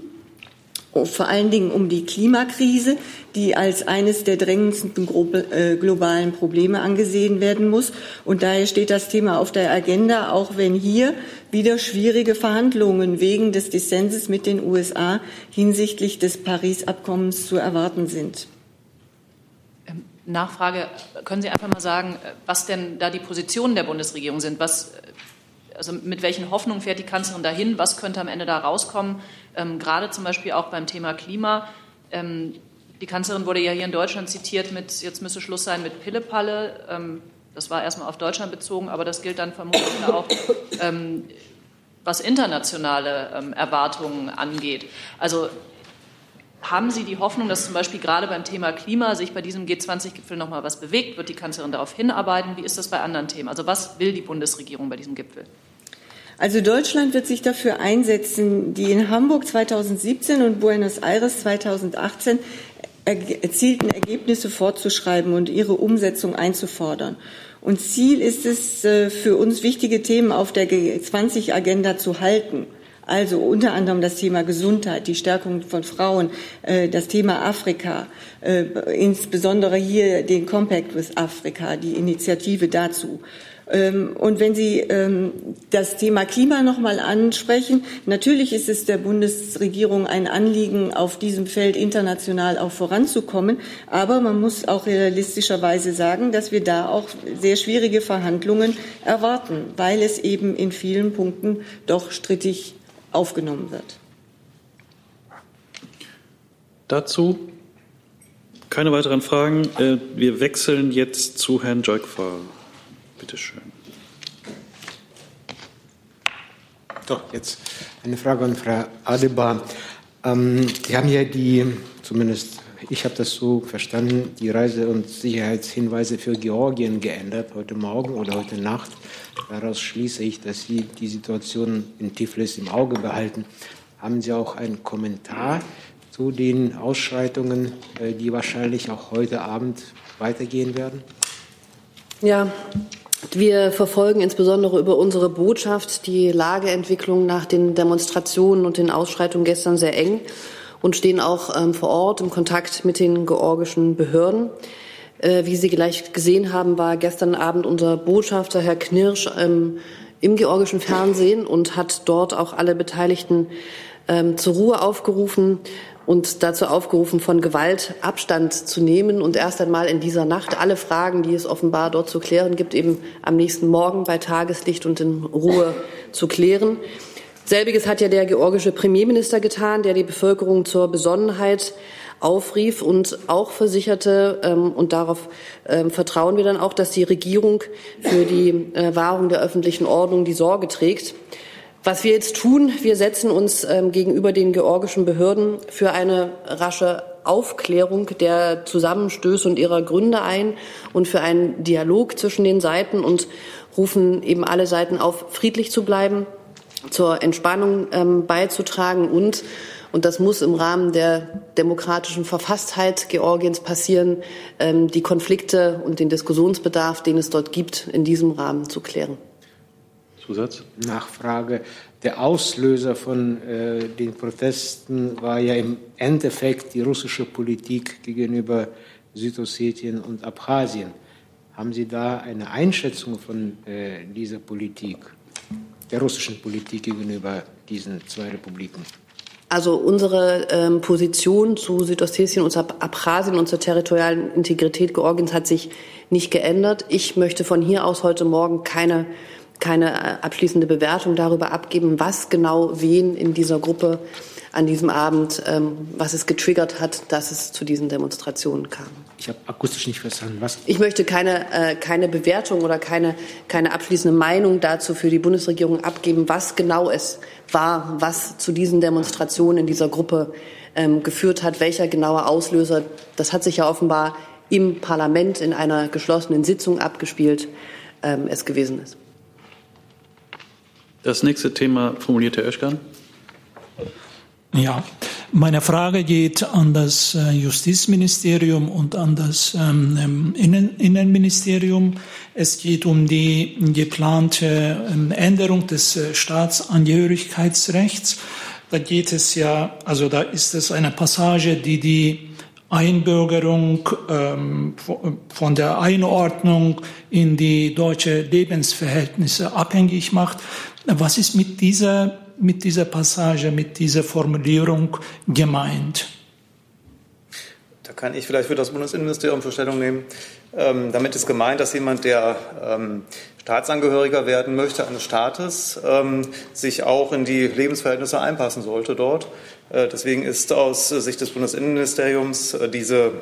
S1: vor allen Dingen um die Klimakrise, die als eines der drängendsten äh, globalen Probleme angesehen werden muss. Und daher steht das Thema auf der Agenda, auch wenn hier wieder schwierige Verhandlungen wegen des Dissenses mit den USA hinsichtlich des Paris-Abkommens zu erwarten sind.
S11: Ähm, Nachfrage, können Sie einfach mal sagen, was denn da die Positionen der Bundesregierung sind? Was, also mit welchen Hoffnungen fährt die Kanzlerin dahin? Was könnte am Ende da rauskommen? Ähm, gerade zum Beispiel auch beim Thema Klima. Ähm, die Kanzlerin wurde ja hier in Deutschland zitiert mit, jetzt müsse Schluss sein mit Pillepalle. Ähm, das war erstmal auf Deutschland bezogen, aber das gilt dann vermutlich auch, [COUGHS] ähm, was internationale ähm, Erwartungen angeht. Also haben Sie die Hoffnung, dass zum Beispiel gerade beim Thema Klima sich bei diesem G20-Gipfel noch mal was bewegt? Wird die Kanzlerin darauf hinarbeiten? Wie ist das bei anderen Themen? Also was will die Bundesregierung bei diesem Gipfel?
S1: Also Deutschland wird sich dafür einsetzen, die in Hamburg 2017 und Buenos Aires 2018 erzielten Ergebnisse fortzuschreiben und ihre Umsetzung einzufordern. Und Ziel ist es, äh, für uns wichtige Themen auf der G20-Agenda zu halten. Also unter anderem das Thema Gesundheit, die Stärkung von Frauen, äh, das Thema Afrika, äh, insbesondere hier den Compact with Africa, die Initiative dazu. Ähm, und wenn Sie ähm, das Thema Klima noch mal ansprechen, natürlich ist es der Bundesregierung ein Anliegen, auf diesem Feld international auch voranzukommen. Aber man muss auch realistischerweise sagen, dass wir da auch sehr schwierige Verhandlungen erwarten, weil es eben in vielen Punkten doch strittig aufgenommen wird.
S2: Dazu keine weiteren Fragen. Äh, wir wechseln jetzt zu Herrn Joikfa. Bitte schön.
S19: Doch, jetzt eine Frage an Frau Adebar. Ähm, Sie haben ja die, zumindest ich habe das so verstanden, die Reise- und Sicherheitshinweise für Georgien geändert heute Morgen oder heute Nacht. Daraus schließe ich, dass Sie die Situation in Tiflis im Auge behalten. Haben Sie auch einen Kommentar zu den Ausschreitungen, äh, die wahrscheinlich auch heute Abend weitergehen werden?
S7: Ja, wir verfolgen insbesondere über unsere Botschaft die Lageentwicklung nach den Demonstrationen und den Ausschreitungen gestern sehr eng und stehen auch ähm, vor Ort im Kontakt mit den georgischen Behörden. Äh, wie Sie gleich gesehen haben, war gestern Abend unser Botschafter Herr Knirsch ähm, im georgischen Fernsehen und hat dort auch alle Beteiligten ähm, zur Ruhe aufgerufen und dazu aufgerufen, von Gewalt Abstand zu nehmen und erst einmal in dieser Nacht alle Fragen, die es offenbar dort zu klären gibt, eben am nächsten Morgen bei Tageslicht und in Ruhe zu klären. Selbiges hat ja der georgische Premierminister getan, der die Bevölkerung zur Besonnenheit aufrief und auch versicherte, ähm, und darauf ähm, vertrauen wir dann auch, dass die Regierung für die äh, Wahrung der öffentlichen Ordnung die Sorge trägt. Was wir jetzt tun, wir setzen uns ähm, gegenüber den georgischen Behörden für eine rasche Aufklärung der Zusammenstöße und ihrer Gründe ein und für einen Dialog zwischen den Seiten und rufen eben alle Seiten auf, friedlich zu bleiben, zur Entspannung ähm, beizutragen und und das muss im Rahmen der demokratischen Verfasstheit Georgiens passieren, ähm, die Konflikte und den Diskussionsbedarf, den es dort gibt, in diesem Rahmen zu klären.
S19: Zusatz? Nachfrage. Der Auslöser von äh, den Protesten war ja im Endeffekt die russische Politik gegenüber Südossetien und Abchasien. Haben Sie da eine Einschätzung von äh, dieser Politik, der russischen Politik gegenüber diesen zwei Republiken?
S7: Also unsere ähm, Position zu Südossetien und Abchasien und zur territorialen Integrität Georgiens hat sich nicht geändert. Ich möchte von hier aus heute Morgen keine keine äh, abschließende Bewertung darüber abgeben, was genau wen in dieser Gruppe an diesem Abend, ähm, was es getriggert hat, dass es zu diesen Demonstrationen kam.
S19: Ich habe akustisch nicht verstanden. Was?
S7: Ich möchte keine, äh, keine Bewertung oder keine, keine abschließende Meinung dazu für die Bundesregierung abgeben, was genau es war, was zu diesen Demonstrationen in dieser Gruppe ähm, geführt hat, welcher genaue Auslöser. Das hat sich ja offenbar im Parlament in einer geschlossenen Sitzung abgespielt, ähm, es gewesen ist.
S2: Das nächste Thema formuliert Herr Özkan.
S20: Ja, meine Frage geht an das äh, Justizministerium und an das ähm, Innen Innenministerium. Es geht um die geplante ähm, Änderung des äh, Staatsangehörigkeitsrechts. Da geht es ja, also da ist es eine Passage, die die Einbürgerung ähm, von der Einordnung in die deutsche Lebensverhältnisse abhängig macht. Was ist mit dieser mit dieser Passage, mit dieser Formulierung gemeint?
S21: Da kann ich vielleicht für das Bundesinnenministerium für Stellung nehmen. Ähm, damit ist gemeint, dass jemand, der ähm, Staatsangehöriger werden möchte eines Staates, ähm, sich auch in die Lebensverhältnisse einpassen sollte dort. Äh, deswegen ist aus Sicht des Bundesinnenministeriums äh, diese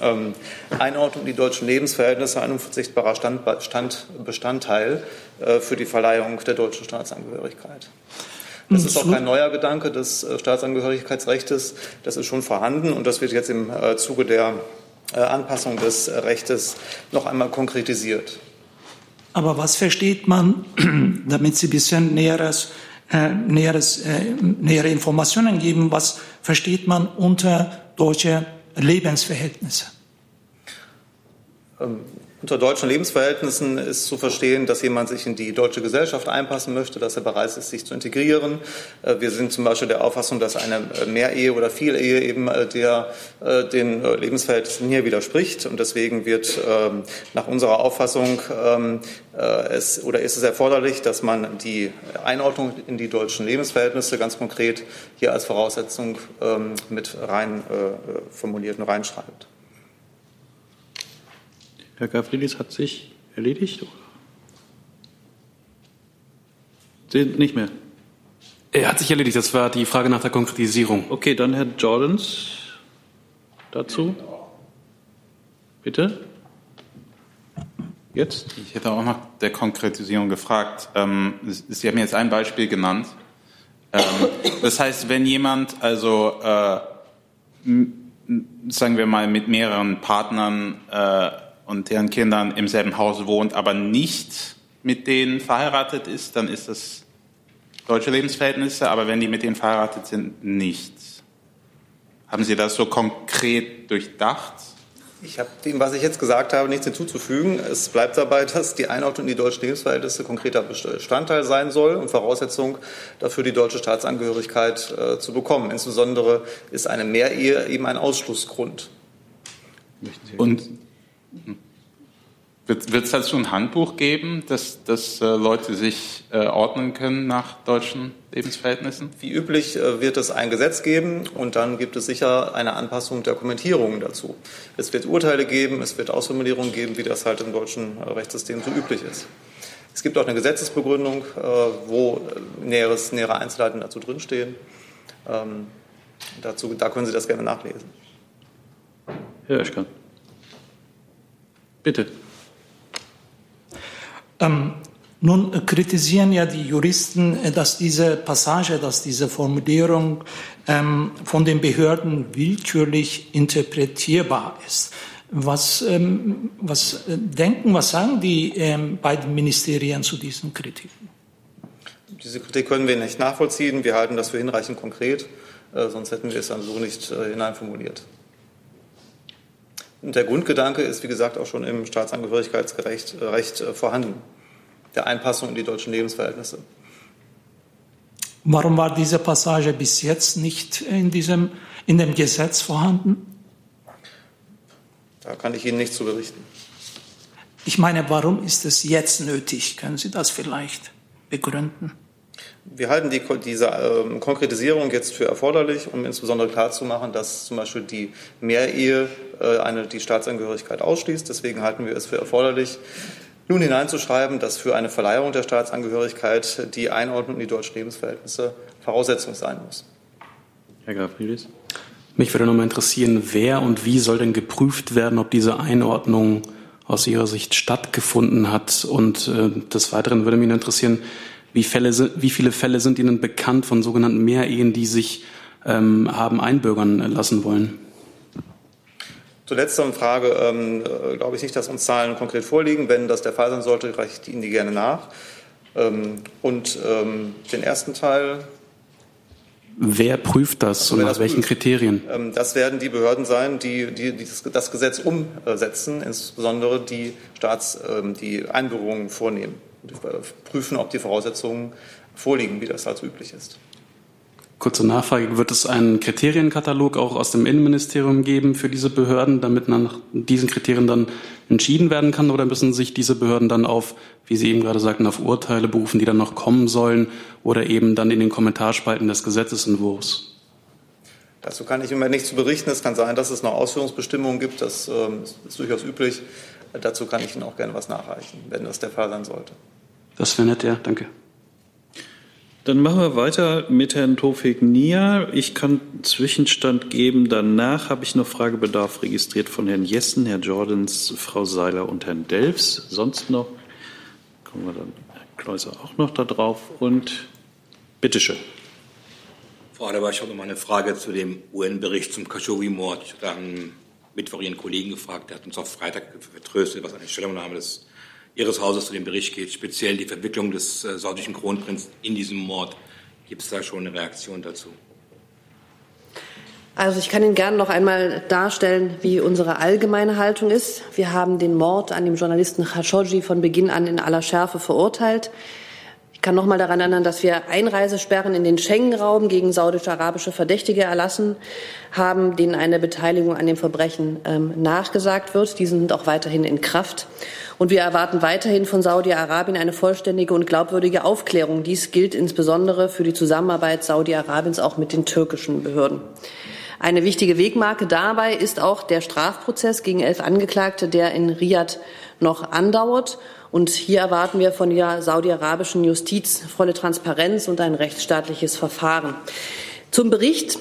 S21: ähm, Einordnung in die deutschen Lebensverhältnisse ein unverzichtbarer Stand, Stand, Bestandteil äh, für die Verleihung der deutschen Staatsangehörigkeit. Das ist auch kein neuer Gedanke des äh, Staatsangehörigkeitsrechts. Das ist schon vorhanden und das wird jetzt im äh, Zuge der äh, Anpassung des Rechtes noch einmal konkretisiert.
S20: Aber was versteht man, [CLEARS THROAT] damit Sie ein bisschen näheres, äh, näheres, äh, nähere Informationen geben, was versteht man unter deutsche Lebensverhältnisse?
S21: Unter deutschen Lebensverhältnissen ist zu verstehen, dass jemand sich in die deutsche Gesellschaft einpassen möchte, dass er bereit ist, sich zu integrieren. Äh, wir sind zum Beispiel der Auffassung, dass eine äh, Mehrehe oder Vielehe eben äh, der, den Lebensverhältnissen hier widerspricht. Und deswegen wird ähm, nach unserer Auffassung ähm, es, oder ist es erforderlich, dass man die Einordnung in die deutschen Lebensverhältnisse ganz konkret hier als Voraussetzung ähm, mit rein formuliert und reinschreibt.
S2: Herr Gavrilis hat sich erledigt? Oder? Nicht mehr.
S22: Er hat sich erledigt. Das war die Frage nach der Konkretisierung.
S2: Okay, dann Herr Jordans dazu. Bitte. Jetzt?
S8: Ich hätte auch nach der Konkretisierung gefragt. Ähm, Sie haben jetzt ein Beispiel genannt. Ähm, das heißt, wenn jemand also, äh, sagen wir mal, mit mehreren Partnern äh, und deren Kindern im selben Haus wohnt, aber nicht mit denen verheiratet ist, dann ist das deutsche Lebensverhältnisse, aber wenn die mit denen verheiratet sind, nicht. Haben Sie das so konkret durchdacht?
S21: Ich habe dem, was ich jetzt gesagt habe, nichts hinzuzufügen. Es bleibt dabei, dass die Einordnung in die deutschen Lebensverhältnisse konkreter Bestandteil sein soll und Voraussetzung dafür, die deutsche Staatsangehörigkeit äh, zu bekommen. Insbesondere ist eine Mehrehe eben ein Ausschlussgrund.
S8: Und wird es dazu ein Handbuch geben, dass, dass äh, Leute sich äh, ordnen können nach deutschen Lebensverhältnissen?
S21: Wie üblich äh, wird es ein Gesetz geben und dann gibt es sicher eine Anpassung der Kommentierungen dazu. Es wird Urteile geben, es wird Ausformulierungen geben, wie das halt im deutschen äh, Rechtssystem so üblich ist. Es gibt auch eine Gesetzesbegründung, äh, wo äh, näheres, nähere Einzelheiten dazu drinstehen. Ähm, dazu, da können Sie das gerne nachlesen.
S2: Herr Oeschkan. Bitte.
S20: Ähm, nun kritisieren ja die Juristen, äh, dass diese Passage, dass diese Formulierung ähm, von den Behörden willkürlich interpretierbar ist. Was, ähm, was äh, denken, was sagen die ähm, beiden Ministerien zu diesen Kritiken?
S21: Diese Kritik können wir nicht nachvollziehen. Wir halten das für hinreichend konkret, äh, sonst hätten wir es dann so nicht äh, hineinformuliert. Und der Grundgedanke ist, wie gesagt, auch schon im Staatsangehörigkeitsrecht äh, Recht äh, vorhanden, der Einpassung in die deutschen Lebensverhältnisse.
S20: Warum war diese Passage bis jetzt nicht in, diesem, in dem Gesetz vorhanden?
S21: Da kann ich Ihnen nichts zu berichten.
S20: Ich meine, warum ist es jetzt nötig? Können Sie das vielleicht begründen?
S21: Wir halten die, diese ähm, Konkretisierung jetzt für erforderlich, um insbesondere klarzumachen, dass zum Beispiel die Mehrehe äh, eine, die Staatsangehörigkeit ausschließt. Deswegen halten wir es für erforderlich, nun hineinzuschreiben, dass für eine Verleihung der Staatsangehörigkeit die Einordnung in die deutschen Lebensverhältnisse Voraussetzung sein muss.
S2: Herr Graf Friedrichs.
S22: Mich würde noch mal interessieren, wer und wie soll denn geprüft werden, ob diese Einordnung aus Ihrer Sicht stattgefunden hat? Und äh, des Weiteren würde mich interessieren, wie, Fälle, wie viele Fälle sind Ihnen bekannt von sogenannten Mehrehen, die sich ähm, haben einbürgern lassen wollen?
S21: Zur letzteren Frage ähm, glaube ich nicht, dass uns Zahlen konkret vorliegen. Wenn das der Fall sein sollte, reiche ich Ihnen die gerne nach. Ähm, und ähm, den ersten Teil.
S22: Wer prüft das und nach welchen prüft? Kriterien?
S21: Ähm, das werden die Behörden sein, die, die, die das, das, Gesetz umsetzen, insbesondere die Staats, ähm, die Einbürgerungen vornehmen. Die prüfen, ob die Voraussetzungen vorliegen, wie das als üblich ist.
S22: Kurze Nachfrage, wird es einen Kriterienkatalog auch aus dem Innenministerium geben für diese Behörden, damit nach diesen Kriterien dann entschieden werden kann? Oder müssen sich diese Behörden dann auf, wie Sie eben gerade sagten, auf Urteile berufen, die dann noch kommen sollen oder eben dann in den Kommentarspalten des Gesetzesentwurfs?
S21: Dazu kann ich immer nichts zu berichten. Es kann sein, dass es noch Ausführungsbestimmungen gibt. Das ähm, ist durchaus üblich. Dazu kann ich Ihnen auch gerne was nachreichen, wenn das der Fall sein sollte.
S22: Das wäre nett, ja. Danke.
S2: Dann machen wir weiter mit Herrn Tofik Nia. Ich kann Zwischenstand geben. Danach habe ich noch Fragebedarf registriert von Herrn Jessen, Herrn Jordans, Frau Seiler und Herrn Delfs. Sonst noch kommen wir dann Herr Kleuser auch noch da drauf. Und bitteschön.
S12: Frau Adebar, ich habe noch mal eine Frage zu dem UN-Bericht zum Khashoggi-Mord. Mittwoch Ihren Kollegen gefragt. Der hat uns auf Freitag vertröstet, was eine Stellungnahme des Ihres Hauses zu dem Bericht geht, speziell die Verwicklung des äh, saudischen Kronprinzen in diesem Mord. Gibt es da schon eine Reaktion dazu?
S7: Also ich kann Ihnen gerne noch einmal darstellen, wie unsere allgemeine Haltung ist. Wir haben den Mord an dem Journalisten Khashoggi von Beginn an in aller Schärfe verurteilt. Ich kann noch mal daran erinnern, dass wir Einreisesperren in den Schengen-Raum gegen saudisch-arabische Verdächtige erlassen haben, denen eine Beteiligung an dem Verbrechen ähm, nachgesagt wird. Die sind auch weiterhin in Kraft. Und wir erwarten weiterhin von Saudi-Arabien eine vollständige und glaubwürdige Aufklärung. Dies gilt insbesondere für die Zusammenarbeit Saudi-Arabiens auch mit den türkischen Behörden. Eine wichtige Wegmarke dabei ist auch der Strafprozess gegen elf Angeklagte, der in Riyadh noch andauert. Und hier erwarten wir von der saudi-arabischen Justiz volle Transparenz und ein rechtsstaatliches Verfahren. Zum Bericht.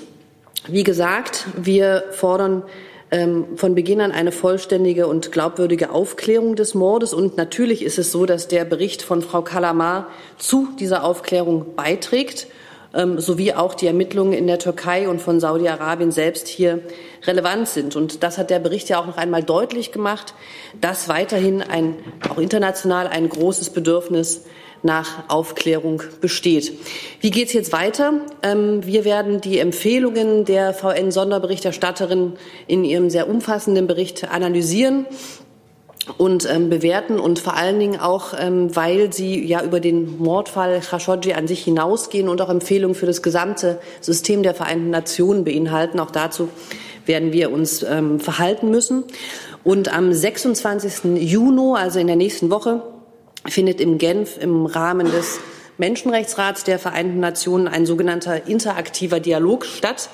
S7: Wie gesagt, wir fordern ähm, von Beginn an eine vollständige und glaubwürdige Aufklärung des Mordes. Und natürlich ist es so, dass der Bericht von Frau Kalamar zu dieser Aufklärung beiträgt, ähm, sowie auch die Ermittlungen in der Türkei und von Saudi-Arabien selbst hier relevant sind. Und das hat der Bericht ja auch noch einmal deutlich gemacht, dass weiterhin ein, auch international ein großes Bedürfnis nach Aufklärung besteht. Wie geht es jetzt weiter? Ähm, wir werden die Empfehlungen der VN-Sonderberichterstatterin in ihrem sehr umfassenden Bericht analysieren und ähm, bewerten und vor allen Dingen auch, ähm, weil sie ja über den Mordfall Khashoggi an sich hinausgehen und auch Empfehlungen für das gesamte System der Vereinten Nationen beinhalten. Auch dazu werden wir uns ähm, verhalten müssen. Und am 26. Juni, also in der nächsten Woche, findet in Genf im Rahmen des Menschenrechtsrats der Vereinten Nationen ein sogenannter interaktiver Dialog statt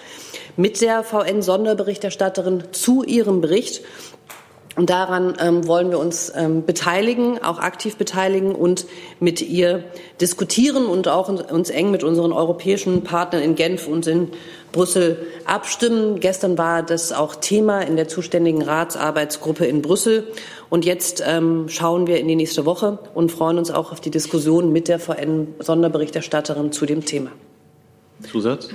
S7: mit der VN-Sonderberichterstatterin zu ihrem Bericht. Und daran ähm, wollen wir uns ähm, beteiligen, auch aktiv beteiligen und mit ihr diskutieren und auch uns eng mit unseren europäischen Partnern in Genf und in Brüssel abstimmen. Gestern war das auch Thema in der zuständigen Ratsarbeitsgruppe in Brüssel. Und jetzt ähm, schauen wir in die nächste Woche und freuen uns auch auf die Diskussion mit der VN-Sonderberichterstatterin zu dem Thema.
S2: Zusatz?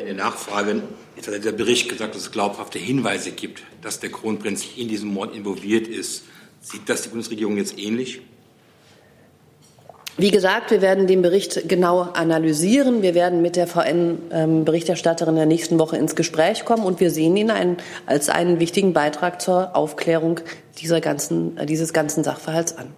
S12: Eine Nachfrage. Jetzt hat der Bericht gesagt, dass es glaubhafte Hinweise gibt, dass der Kronprinz in diesem Mord involviert ist. Sieht das die Bundesregierung jetzt ähnlich?
S7: Wie gesagt, wir werden den Bericht genau analysieren. Wir werden mit der VN-Berichterstatterin in der nächsten Woche ins Gespräch kommen und wir sehen ihn ein, als einen wichtigen Beitrag zur Aufklärung dieser ganzen, dieses ganzen Sachverhalts an.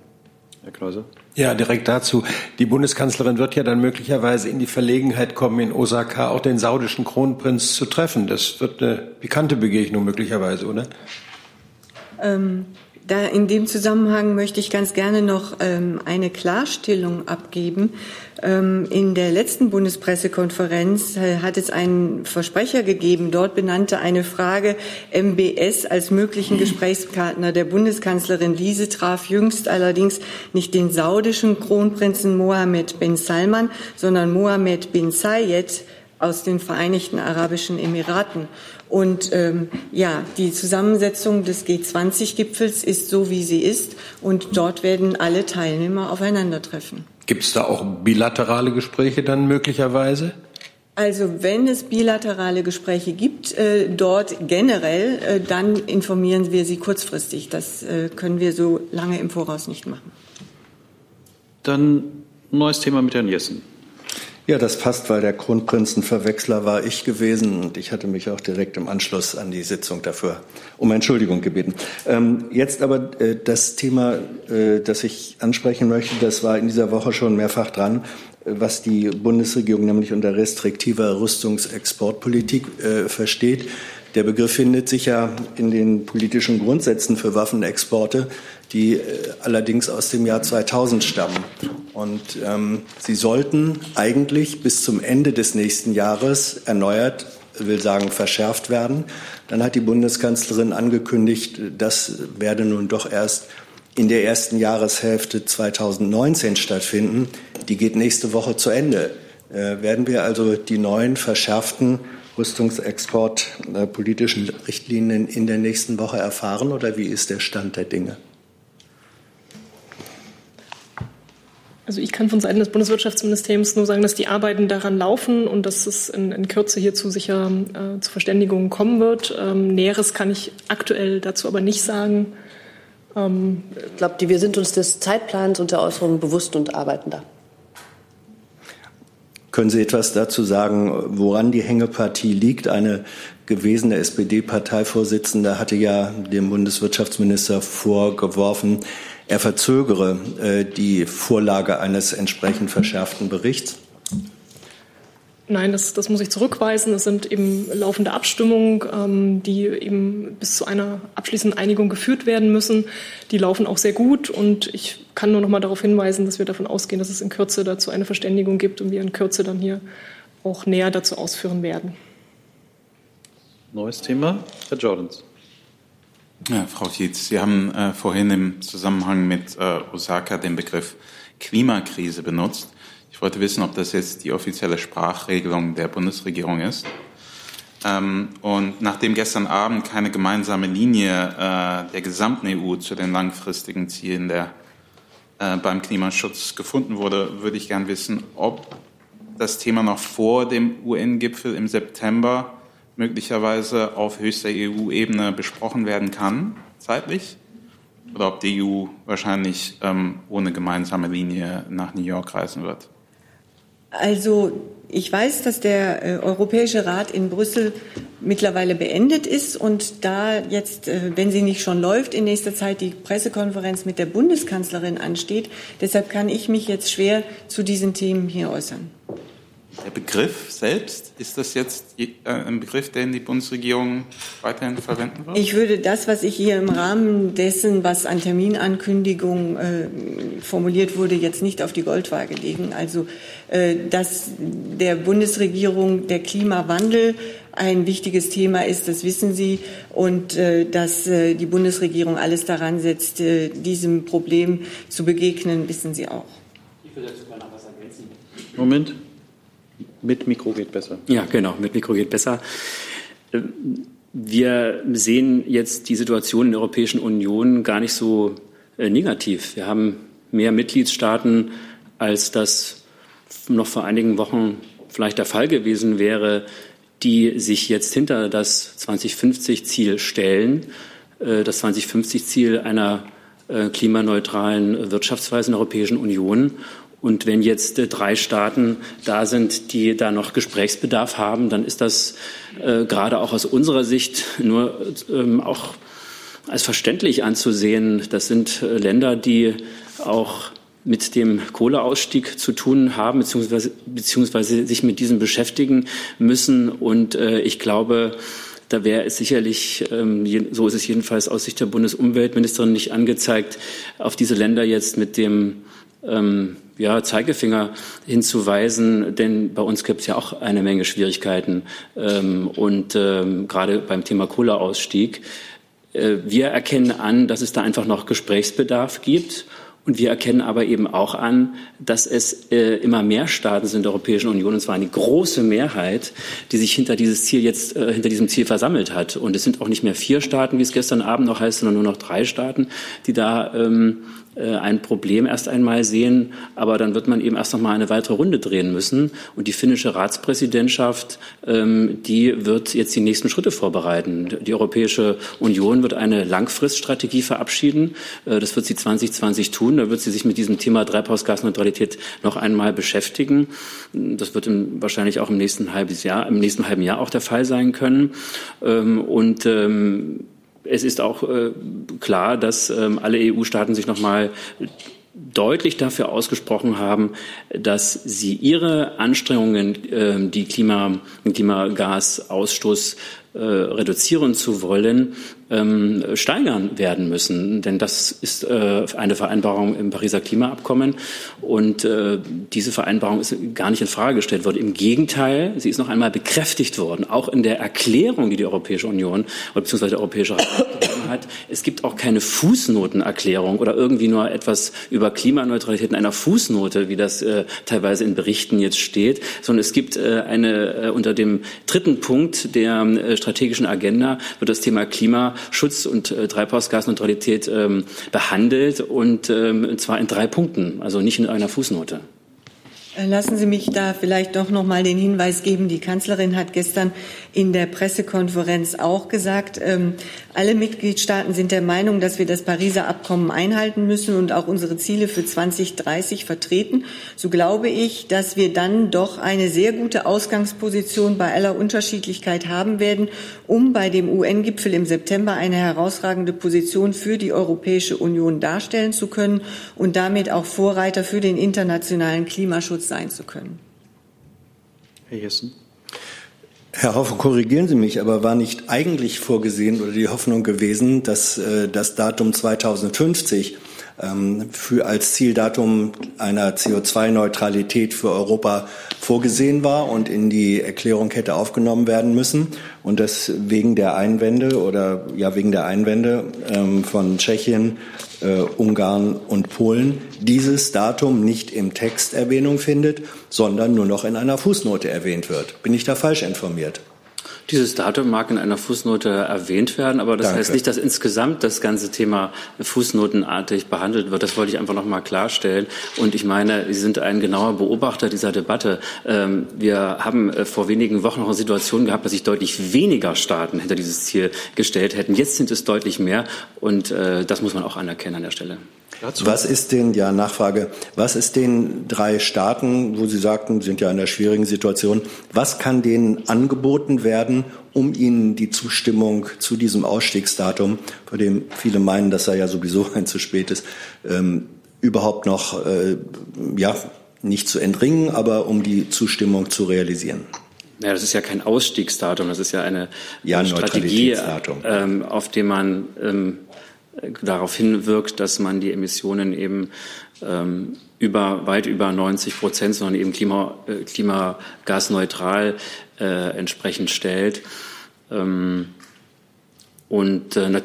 S5: Herr Klause. Ja, direkt dazu. Die Bundeskanzlerin wird ja dann möglicherweise in die Verlegenheit kommen, in Osaka auch den saudischen Kronprinz zu treffen. Das wird eine pikante Begegnung möglicherweise, oder?
S1: Ähm, da in dem Zusammenhang möchte ich ganz gerne noch ähm, eine Klarstellung abgeben. Ähm, in der letzten Bundespressekonferenz äh, hat es einen Versprecher gegeben. Dort benannte eine Frage MBS als möglichen Gesprächspartner der Bundeskanzlerin. Diese traf jüngst allerdings nicht den saudischen Kronprinzen Mohammed bin Salman, sondern Mohammed bin Zayed aus den Vereinigten Arabischen Emiraten. Und ähm, ja, die Zusammensetzung des G20-Gipfels ist so, wie sie ist. Und dort werden alle Teilnehmer aufeinandertreffen.
S5: Gibt es da auch bilaterale Gespräche dann möglicherweise?
S1: Also wenn es bilaterale Gespräche gibt, äh, dort generell, äh, dann informieren wir Sie kurzfristig. Das äh, können wir so lange im Voraus nicht machen.
S2: Dann neues Thema mit Herrn Jessen.
S10: Ja, das passt, weil der Kronprinzenverwechsler war ich gewesen und ich hatte mich auch direkt im Anschluss an die Sitzung dafür um Entschuldigung gebeten. Ähm, jetzt aber äh, das Thema, äh, das ich ansprechen möchte, das war in dieser Woche schon mehrfach dran, äh, was die Bundesregierung nämlich unter restriktiver Rüstungsexportpolitik äh, versteht. Der Begriff findet sich ja in den politischen Grundsätzen für Waffenexporte die äh, allerdings aus dem Jahr 2000 stammen. Und ähm, sie sollten eigentlich bis zum Ende des nächsten Jahres erneuert, will sagen verschärft werden. Dann hat die Bundeskanzlerin angekündigt, das werde nun doch erst in der ersten Jahreshälfte 2019 stattfinden. Die geht nächste Woche zu Ende. Äh, werden wir also die neuen verschärften Rüstungsexportpolitischen Richtlinien in der nächsten Woche erfahren oder wie ist der Stand der Dinge?
S14: Also ich kann von Seiten des Bundeswirtschaftsministeriums nur sagen, dass die Arbeiten daran laufen und dass es in, in Kürze hierzu sicher äh, zu Verständigungen kommen wird. Ähm, Näheres kann ich aktuell dazu aber nicht sagen.
S7: Ähm, ich glaube, wir sind uns des Zeitplans und der Äußerungen bewusst und arbeiten da.
S10: Können Sie etwas dazu sagen, woran die Hängepartie liegt? Eine gewesene SPD-Parteivorsitzende hatte ja dem Bundeswirtschaftsminister vorgeworfen, er verzögere äh, die Vorlage eines entsprechend verschärften Berichts?
S14: Nein, das, das muss ich zurückweisen. Es sind eben laufende Abstimmungen, ähm, die eben bis zu einer abschließenden Einigung geführt werden müssen. Die laufen auch sehr gut und ich kann nur noch mal darauf hinweisen, dass wir davon ausgehen, dass es in Kürze dazu eine Verständigung gibt und wir in Kürze dann hier auch näher dazu ausführen werden.
S2: Neues Thema, Herr Jordans.
S8: Ja, Frau Fietz, Sie haben äh, vorhin im Zusammenhang mit äh, Osaka den Begriff Klimakrise benutzt. Ich wollte wissen, ob das jetzt die offizielle Sprachregelung der Bundesregierung ist. Ähm, und nachdem gestern Abend keine gemeinsame Linie äh, der gesamten EU zu den langfristigen Zielen der, äh, beim Klimaschutz gefunden wurde, würde ich gern wissen, ob das Thema noch vor dem UN-Gipfel im September möglicherweise auf höchster EU-Ebene besprochen werden kann, zeitlich, oder ob die EU wahrscheinlich ähm, ohne gemeinsame Linie nach New York reisen wird.
S1: Also ich weiß, dass der äh, Europäische Rat in Brüssel mittlerweile beendet ist und da jetzt, äh, wenn sie nicht schon läuft, in nächster Zeit die Pressekonferenz mit der Bundeskanzlerin ansteht. Deshalb kann ich mich jetzt schwer zu diesen Themen hier äußern.
S8: Der Begriff selbst, ist das jetzt äh, ein Begriff, den die Bundesregierung weiterhin verwenden wird?
S1: Ich würde das, was ich hier im Rahmen dessen, was an Terminankündigung äh, formuliert wurde, jetzt nicht auf die Goldwaage legen. Also, äh, dass der Bundesregierung der Klimawandel ein wichtiges Thema ist, das wissen Sie, und äh, dass äh, die Bundesregierung alles daran setzt, äh, diesem Problem zu begegnen, wissen Sie auch. Ich würde dazu
S2: mal noch was ergänzen. Moment. Mit Mikro geht besser.
S23: Ja, genau, mit Mikro geht besser. Wir sehen jetzt die Situation in der Europäischen Union gar nicht so äh, negativ. Wir haben mehr Mitgliedstaaten, als das noch vor einigen Wochen vielleicht der Fall gewesen wäre, die sich jetzt hinter das 2050-Ziel stellen, äh, das 2050-Ziel einer äh, klimaneutralen Wirtschaftsweise in der Europäischen Union. Und wenn jetzt äh, drei Staaten da sind, die da noch Gesprächsbedarf haben, dann ist das äh, gerade auch aus unserer Sicht nur ähm, auch als verständlich anzusehen. Das sind äh, Länder, die auch mit dem Kohleausstieg zu tun haben, beziehungsweise, beziehungsweise sich mit diesem beschäftigen müssen. Und äh, ich glaube, da wäre es sicherlich, ähm, so ist es jedenfalls aus Sicht der Bundesumweltministerin nicht angezeigt, auf diese Länder jetzt mit dem ähm, ja, Zeigefinger hinzuweisen, denn bei uns gibt es ja auch eine Menge Schwierigkeiten ähm, und ähm, gerade beim Thema Kohleausstieg. Äh, wir erkennen an, dass es da einfach noch Gesprächsbedarf gibt. Und wir erkennen aber eben auch an, dass es äh, immer mehr Staaten sind in der Europäischen Union, und zwar eine große Mehrheit, die sich hinter dieses Ziel jetzt, äh, hinter diesem Ziel versammelt hat. Und es sind auch nicht mehr vier Staaten, wie es gestern Abend noch heißt, sondern nur noch drei Staaten, die da ähm, äh, ein Problem erst einmal sehen, aber dann wird man eben erst noch mal eine weitere Runde drehen müssen. Und die finnische Ratspräsidentschaft, ähm, die wird jetzt die nächsten Schritte vorbereiten. Die Europäische Union wird eine Langfriststrategie verabschieden. Äh, das wird sie 2020 tun. Da wird sie sich mit diesem Thema Treibhausgasneutralität noch einmal beschäftigen. Das wird wahrscheinlich auch im nächsten halben Jahr, im nächsten halben Jahr auch der Fall sein können. Ähm, und ähm, es ist auch äh, klar, dass ähm, alle EU-Staaten sich noch mal deutlich dafür ausgesprochen haben, dass sie ihre Anstrengungen, äh, die Klima, Klimagasausstoß äh, reduzieren zu wollen, ähm, steigern werden müssen. Denn das ist äh, eine Vereinbarung im Pariser Klimaabkommen. Und äh, diese Vereinbarung ist gar nicht in Frage gestellt worden. Im Gegenteil, sie ist noch einmal bekräftigt worden, auch in der Erklärung, die die Europäische Union oder beziehungsweise der Europäische Rat hat. Es gibt auch keine Fußnotenerklärung oder irgendwie nur etwas über Klimaneutralität in einer Fußnote, wie das äh, teilweise in Berichten jetzt steht, sondern es gibt äh, eine äh, unter dem dritten Punkt der äh, strategischen Agenda wird das Thema Klima Schutz und äh, Treibhausgasneutralität ähm, behandelt und ähm, zwar in drei Punkten, also nicht in einer Fußnote.
S1: Lassen Sie mich da vielleicht doch noch mal den Hinweis geben. Die Kanzlerin hat gestern in der Pressekonferenz auch gesagt, ähm, alle Mitgliedstaaten sind der Meinung, dass wir das Pariser Abkommen einhalten müssen und auch unsere Ziele für 2030 vertreten. So glaube ich, dass wir dann doch eine sehr gute Ausgangsposition bei aller Unterschiedlichkeit haben werden, um bei dem UN-Gipfel im September eine herausragende Position für die Europäische Union darstellen zu können und damit auch Vorreiter für den internationalen Klimaschutz sein zu können.
S10: Herr Jessen. Herr Hoffe, korrigieren Sie mich, aber war nicht eigentlich vorgesehen oder die Hoffnung gewesen, dass äh, das Datum 2050 ähm, für als Zieldatum einer CO2-Neutralität für Europa vorgesehen war und in die Erklärung hätte aufgenommen werden müssen und dass wegen der Einwände oder ja wegen der Einwände ähm, von Tschechien, äh, Ungarn und Polen dieses Datum nicht im Text Erwähnung findet, sondern nur noch in einer Fußnote erwähnt wird. Bin ich da falsch informiert?
S23: Dieses Datum mag in einer Fußnote erwähnt werden, aber das Danke. heißt nicht, dass insgesamt das ganze Thema fußnotenartig behandelt wird. Das wollte ich einfach noch mal klarstellen. Und ich meine, Sie sind ein genauer Beobachter dieser Debatte. Ähm, wir haben äh, vor wenigen Wochen noch eine Situation gehabt, dass sich deutlich weniger Staaten hinter dieses Ziel gestellt hätten. Jetzt sind es deutlich mehr und äh, das muss man auch anerkennen an der Stelle.
S10: Dazu? Was ist den, ja, Nachfrage, was ist den drei Staaten, wo Sie sagten, sind ja in einer schwierigen Situation, was kann denen angeboten werden, um ihnen die Zustimmung zu diesem Ausstiegsdatum, von dem viele meinen, dass er ja sowieso ein zu spät ist, ähm, überhaupt noch, äh, ja, nicht zu entringen, aber um die Zustimmung zu realisieren?
S23: Ja, das ist ja kein Ausstiegsdatum, das ist ja eine ja, Strategie, ähm, auf dem man ähm, darauf hinwirkt, dass man die Emissionen eben ähm, über, weit über 90 Prozent, sondern eben klima, äh, klimagasneutral äh, entsprechend stellt. Ähm, und äh,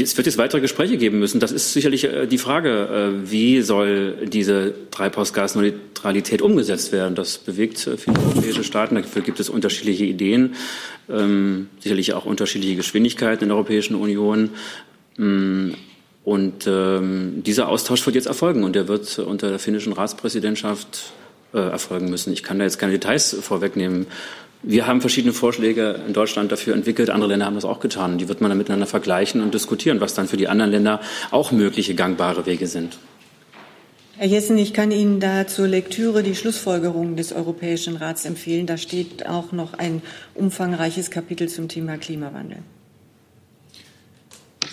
S23: es wird jetzt weitere Gespräche geben müssen. Das ist sicherlich äh, die Frage, äh, wie soll diese Treibhausgasneutralität umgesetzt werden. Das bewegt äh, viele europäische Staaten. Dafür gibt es unterschiedliche Ideen, ähm, sicherlich auch unterschiedliche Geschwindigkeiten in der Europäischen Union. Mm, und ähm, dieser Austausch wird jetzt erfolgen und der wird unter der finnischen Ratspräsidentschaft äh, erfolgen müssen. Ich kann da jetzt keine Details vorwegnehmen. Wir haben verschiedene Vorschläge in Deutschland dafür entwickelt. Andere Länder haben das auch getan. Die wird man dann miteinander vergleichen und diskutieren, was dann für die anderen Länder auch mögliche gangbare Wege sind.
S1: Herr Jessen, ich kann Ihnen da zur Lektüre die Schlussfolgerungen des Europäischen Rats empfehlen. Da steht auch noch ein umfangreiches Kapitel zum Thema Klimawandel.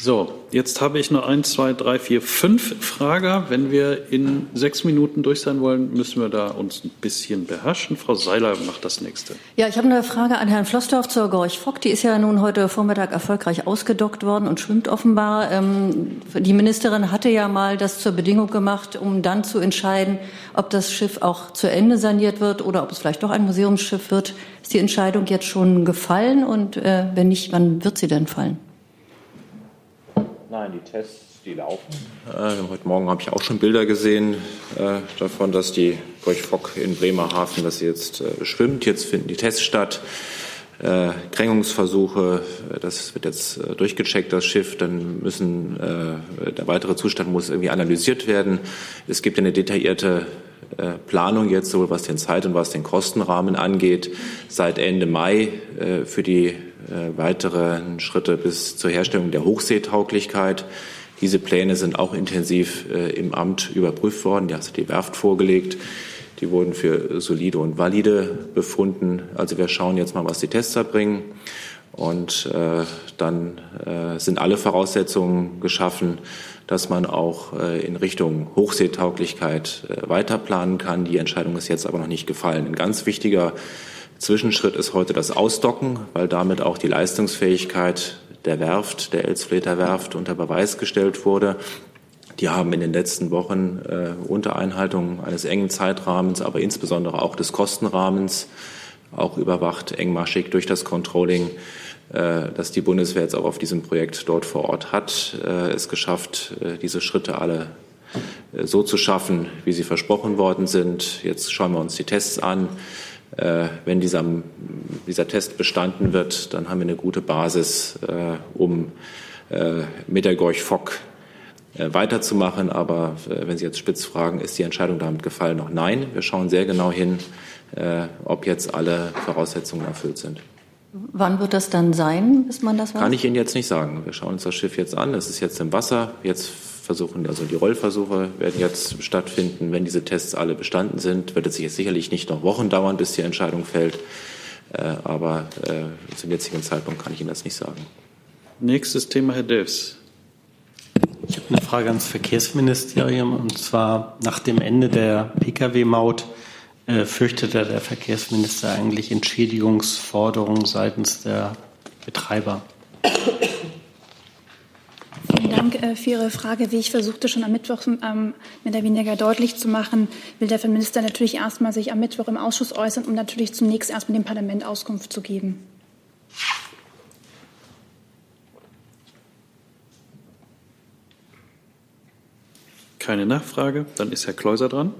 S2: So, jetzt habe ich noch eins, zwei, drei, vier, fünf Fragen. Wenn wir in sechs Minuten durch sein wollen, müssen wir da uns ein bisschen beherrschen. Frau Seiler macht das nächste.
S17: Ja, ich habe eine Frage an Herrn Flossdorf zur Gorch Fock. Die ist ja nun heute Vormittag erfolgreich ausgedockt worden und schwimmt offenbar. Ähm, die Ministerin hatte ja mal das zur Bedingung gemacht, um dann zu entscheiden, ob das Schiff auch zu Ende saniert wird oder ob es vielleicht doch ein Museumsschiff wird. Ist die Entscheidung jetzt schon gefallen und äh, wenn nicht, wann wird sie denn fallen?
S24: Nein, die Tests, die laufen. Äh, heute Morgen habe ich auch schon Bilder gesehen äh, davon, dass die Gorch Fock in Bremerhaven, dass sie jetzt äh, schwimmt. Jetzt finden die Tests statt. äh, Krängungsversuche, das wird jetzt äh, durchgecheckt, das Schiff, dann müssen, äh, der weitere Zustand muss irgendwie analysiert werden. Es gibt eine detaillierte äh, Planung jetzt, sowohl was den Zeit- und was den Kostenrahmen angeht, seit Ende Mai äh, für die äh, weiteren Schritte bis zur Herstellung der Hochseetauglichkeit. Diese Pläne sind auch intensiv im Amt überprüft worden. Die hat die Werft vorgelegt. Die wurden für solide und valide befunden. Also wir schauen jetzt mal, was die Tester bringen. Und äh, dann äh, sind alle Voraussetzungen geschaffen, dass man auch äh, in Richtung Hochseetauglichkeit äh, weiterplanen kann. Die Entscheidung ist jetzt aber noch nicht gefallen. Ein ganz wichtiger Zwischenschritt ist heute das Ausdocken, weil damit auch die Leistungsfähigkeit der Werft, der Elsfleter Werft unter Beweis gestellt wurde. Die haben in den letzten Wochen äh, unter Einhaltung eines engen Zeitrahmens, aber insbesondere auch des Kostenrahmens, auch überwacht, engmaschig durch das Controlling, dass die Bundeswehr jetzt auch auf diesem Projekt dort vor Ort hat, äh, es geschafft, äh, diese Schritte alle äh, so zu schaffen, wie sie versprochen worden sind. Jetzt schauen wir uns die Tests an. Äh, wenn dieser, dieser Test bestanden wird, dann haben wir eine gute Basis, äh, um mit der Gorch Fock äh, weiterzumachen. Aber äh, wenn Sie jetzt spitz fragen, ist die Entscheidung damit gefallen? Noch nein. Wir schauen sehr genau hin, äh, ob jetzt alle Voraussetzungen erfüllt sind.
S17: Wann wird das dann sein, bis man das
S24: weiß? Kann ich Ihnen jetzt nicht sagen. Wir schauen uns das Schiff jetzt an. Es ist jetzt im Wasser. Jetzt versuchen, also die Rollversuche werden jetzt stattfinden. Wenn diese Tests alle bestanden sind, wird es jetzt sicherlich nicht noch Wochen dauern, bis die Entscheidung fällt. Aber zum jetzigen Zeitpunkt kann ich Ihnen das nicht sagen.
S2: Nächstes Thema, Herr Delfs.
S13: Ich habe eine Frage ans Verkehrsministerium und zwar nach dem Ende der Pkw-Maut äh, fürchtete der Verkehrsminister eigentlich Entschädigungsforderungen seitens der Betreiber.
S25: Vielen Dank äh, für Ihre Frage. Wie ich versuchte schon am Mittwoch ähm, mehr oder weniger deutlich zu machen, will der Minister natürlich erstmal sich am Mittwoch im Ausschuss äußern, um natürlich zunächst erstmal dem Parlament Auskunft zu geben.
S2: Keine Nachfrage. Dann ist Herr Kleuser dran.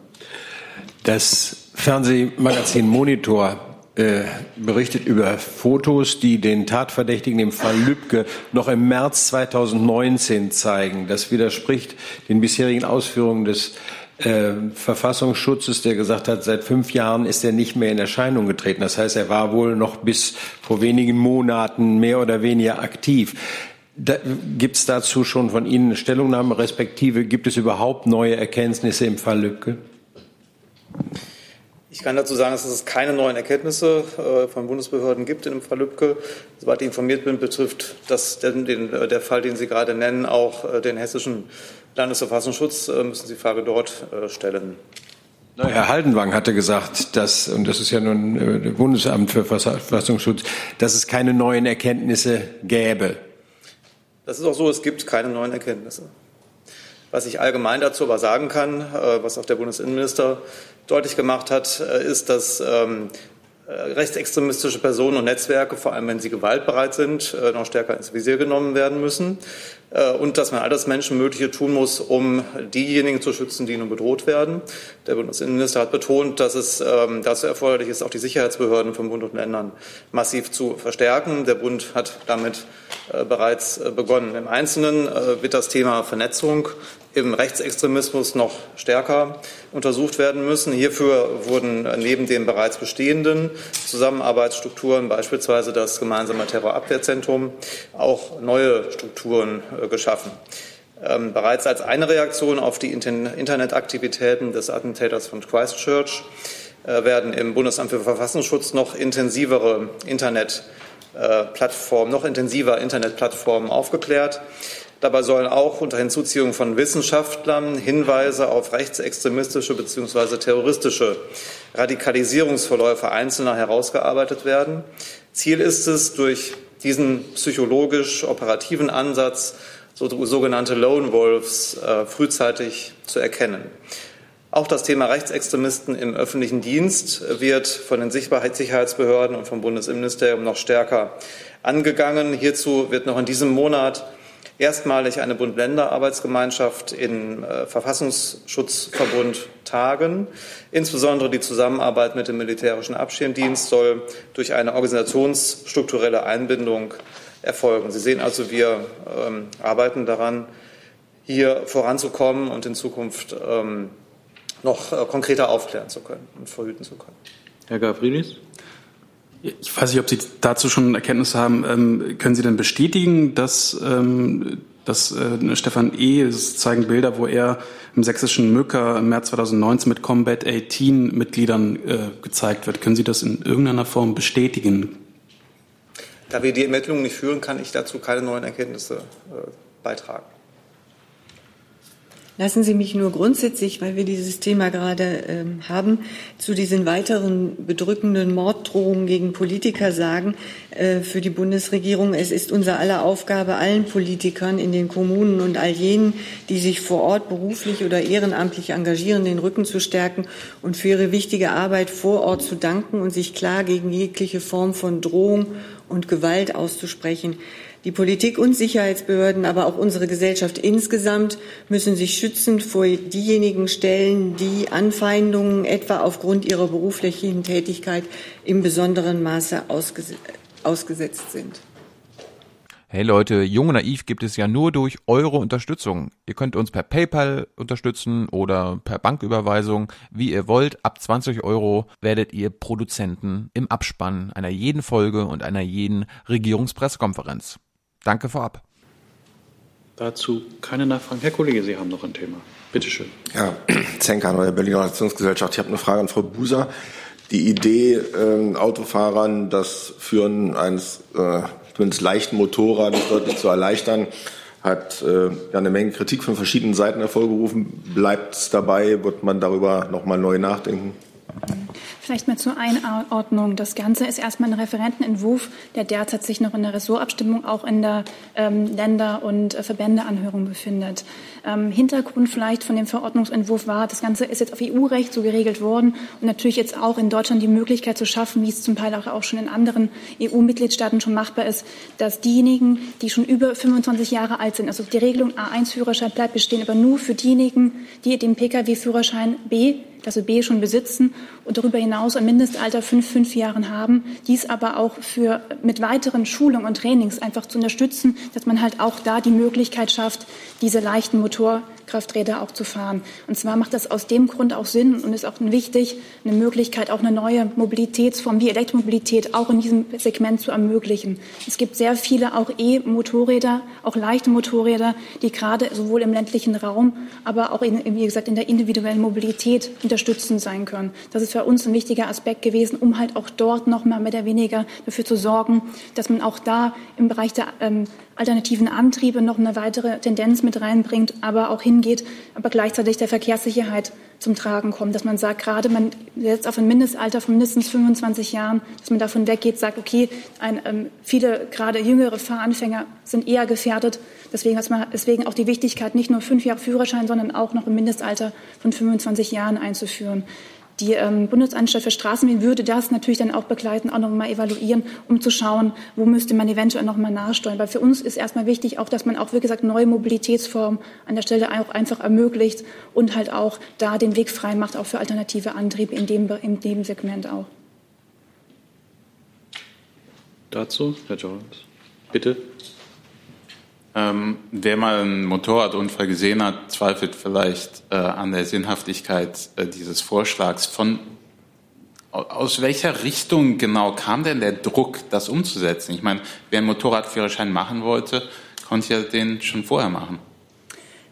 S5: Das Fernsehmagazin Monitor äh, berichtet über Fotos, die den Tatverdächtigen im Fall Lübcke noch im März 2019 zeigen. Das widerspricht den bisherigen Ausführungen des äh, Verfassungsschutzes, der gesagt hat, seit fünf Jahren ist er nicht mehr in Erscheinung getreten. Das heißt, er war wohl noch bis vor wenigen Monaten mehr oder weniger aktiv. Gibt es dazu schon von Ihnen eine Stellungnahme, respektive gibt es überhaupt neue Erkenntnisse im Fall Lübcke?
S21: Ich kann dazu sagen, dass es keine neuen Erkenntnisse äh, von Bundesbehörden gibt im Fall Lübcke. Soweit ich informiert bin, betrifft das den, den, äh, der Fall, den Sie gerade nennen, auch äh, den hessischen Landesverfassungsschutz. Müssen Sie die Frage dort stellen.
S5: Herr Haldenwang hatte gesagt, dass, und das ist ja nun das Bundesamt für Verfassungsschutz, dass es keine neuen Erkenntnisse gäbe.
S21: Das ist auch so, es gibt keine neuen Erkenntnisse. Was ich allgemein dazu aber sagen kann, äh, was auch der Bundesinnenminister deutlich gemacht hat, äh, ist, dass ähm, äh, rechtsextremistische Personen und Netzwerke, vor allem wenn sie gewaltbereit sind, noch stärker ins Visier genommen werden müssen und dass man all das Menschenmögliche tun muss, um diejenigen zu schützen, die nun bedroht werden. Der Bundesinnenminister hat betont, dass es ähm, dazu erforderlich ist, auch die Sicherheitsbehörden von Bund und Ländern massiv zu verstärken. Der Bund hat damit bereits begonnen. Im Einzelnen wird das Thema Vernetzung im Rechtsextremismus noch stärker untersucht werden müssen. Hierfür wurden neben den bereits bestehenden Zusammenarbeitsstrukturen, beispielsweise das gemeinsame Terrorabwehrzentrum, auch neue Strukturen äh, geschaffen. Ähm, bereits als eine Reaktion auf die Internetaktivitäten des Attentäters von Christchurch äh, werden im Bundesamt für Verfassungsschutz noch intensivere Internetplattformen, noch intensiver Internetplattformen aufgeklärt. Dabei sollen auch unter Hinzuziehung von Wissenschaftlern Hinweise auf rechtsextremistische bzw. terroristische Radikalisierungsverläufe Einzelner herausgearbeitet werden. Ziel ist es, durch diesen psychologisch-operativen Ansatz so, sogenannte Lone Wolves äh, frühzeitig zu erkennen. Auch das Thema Rechtsextremisten im öffentlichen Dienst wird von den Sicherheitsbehörden und vom Bundesinnenministerium noch stärker angegangen. Hierzu wird noch in diesem Monat erstmalig eine Bund-Länder-Arbeitsgemeinschaft in äh, Verfassungsschutzverbund tagen. Insbesondere die Zusammenarbeit mit dem militärischen Abschirmdienst soll durch eine organisationsstrukturelle Einbindung erfolgen. Sie sehen also, wir ähm, arbeiten daran, hier voranzukommen und in Zukunft ähm, noch äh, konkreter aufklären zu können und verhüten zu können.
S2: Herr Gavrilis?
S22: Ich weiß nicht, ob Sie dazu schon Erkenntnisse haben. Ähm, können Sie denn bestätigen, dass, ähm, dass äh, Stefan E., es zeigen Bilder, wo er im sächsischen Möcker im März 2019 mit Combat 18 Mitgliedern äh, gezeigt wird. Können Sie das in irgendeiner Form bestätigen?
S21: Da wir die Ermittlungen nicht führen, kann ich dazu keine neuen Erkenntnisse äh, beitragen.
S1: Lassen Sie mich nur grundsätzlich, weil wir dieses Thema gerade ähm, haben, zu diesen weiteren bedrückenden Morddrohungen gegen Politiker sagen, äh, für die Bundesregierung, es ist unser aller Aufgabe, allen Politikern in den Kommunen und all jenen, die sich vor Ort beruflich oder ehrenamtlich engagieren, den Rücken zu stärken und für ihre wichtige Arbeit vor Ort zu danken und sich klar gegen jegliche Form von Drohung und Gewalt auszusprechen. Die Politik und Sicherheitsbehörden, aber auch unsere Gesellschaft insgesamt müssen sich schützend vor diejenigen stellen, die Anfeindungen etwa aufgrund ihrer beruflichen Tätigkeit im besonderen Maße ausgesetzt sind.
S26: Hey Leute, Jung und Naiv gibt es ja nur durch eure Unterstützung. Ihr könnt uns per PayPal unterstützen oder per Banküberweisung, wie ihr wollt. Ab 20 Euro werdet ihr Produzenten im Abspann einer jeden Folge und einer jeden Regierungspressekonferenz. Danke vorab.
S2: Dazu keine Nachfragen. Herr Kollege, Sie haben noch ein Thema. Bitte schön.
S27: Ja, [CLEARS THROAT] Zenker, neue Berliner Nationsgesellschaft. Ich habe eine Frage an Frau Buser. Die Idee, äh, Autofahrern das Führen eines äh, zumindest leichten Motorrades deutlich zu erleichtern, hat äh, ja eine Menge Kritik von verschiedenen Seiten hervorgerufen. Bleibt es dabei? Wird man darüber nochmal neu nachdenken?
S25: Vielleicht mal zur Einordnung. Das Ganze ist erstmal ein Referentenentwurf, der derzeit sich noch in der Ressortabstimmung auch in der ähm, Länder- und äh, Verbändeanhörung befindet. Ähm, Hintergrund vielleicht von dem Verordnungsentwurf war, das Ganze ist jetzt auf EU-Recht so geregelt worden und natürlich jetzt auch in Deutschland die Möglichkeit zu schaffen, wie es zum Teil auch, auch schon in anderen EU-Mitgliedstaaten schon machbar ist, dass diejenigen, die schon über 25 Jahre alt sind, also die Regelung A1-Führerschein bleibt bestehen, aber nur für diejenigen, die den Pkw-Führerschein B Klasse B schon besitzen und darüber hinaus ein Mindestalter fünf, fünf Jahren haben. Dies aber auch für mit weiteren Schulungen und Trainings einfach zu unterstützen, dass man halt auch da die Möglichkeit schafft, diese leichten Motorkrafträder auch zu fahren. Und zwar macht das aus dem Grund auch Sinn und ist auch wichtig, eine Möglichkeit, auch eine neue Mobilitätsform wie Elektromobilität auch in diesem Segment zu ermöglichen. Es gibt sehr viele auch E-Motorräder, auch leichte Motorräder, die gerade sowohl im ländlichen Raum, aber auch in, wie gesagt in der individuellen Mobilität unterstützend sein können. Das ist für uns ein wichtiger Aspekt gewesen, um halt auch dort noch mal mehr oder weniger dafür zu sorgen, dass man auch da im Bereich der ähm, alternativen Antriebe noch eine weitere Tendenz mit reinbringt, aber auch hingeht, aber gleichzeitig der Verkehrssicherheit zum Tragen kommt, dass man sagt, gerade man setzt auf ein Mindestalter von mindestens 25 Jahren, dass man davon weggeht, sagt, okay, ein, ähm, viele gerade jüngere Fahranfänger sind eher gefährdet. Deswegen, man, deswegen auch die Wichtigkeit, nicht nur fünf Jahre Führerschein, sondern auch noch ein Mindestalter von 25 Jahren einzuführen. Die ähm, Bundesanstalt für Straßenwesen würde das natürlich dann auch begleiten, auch noch mal evaluieren, um zu schauen, wo müsste man eventuell noch mal nachsteuern. Weil für uns ist erstmal wichtig, auch, dass man auch, wie gesagt, neue Mobilitätsformen an der Stelle auch einfach ermöglicht und halt auch da den Weg frei macht, auch für alternative Antriebe in dem, in dem Segment auch.
S2: Dazu, Herr Jones, bitte.
S8: Ähm, wer mal einen Motorradunfall gesehen hat, zweifelt vielleicht äh, an der Sinnhaftigkeit äh, dieses Vorschlags. Von aus welcher Richtung genau kam denn der Druck, das umzusetzen? Ich meine, wer einen Motorradführerschein machen wollte, konnte ja den schon vorher machen.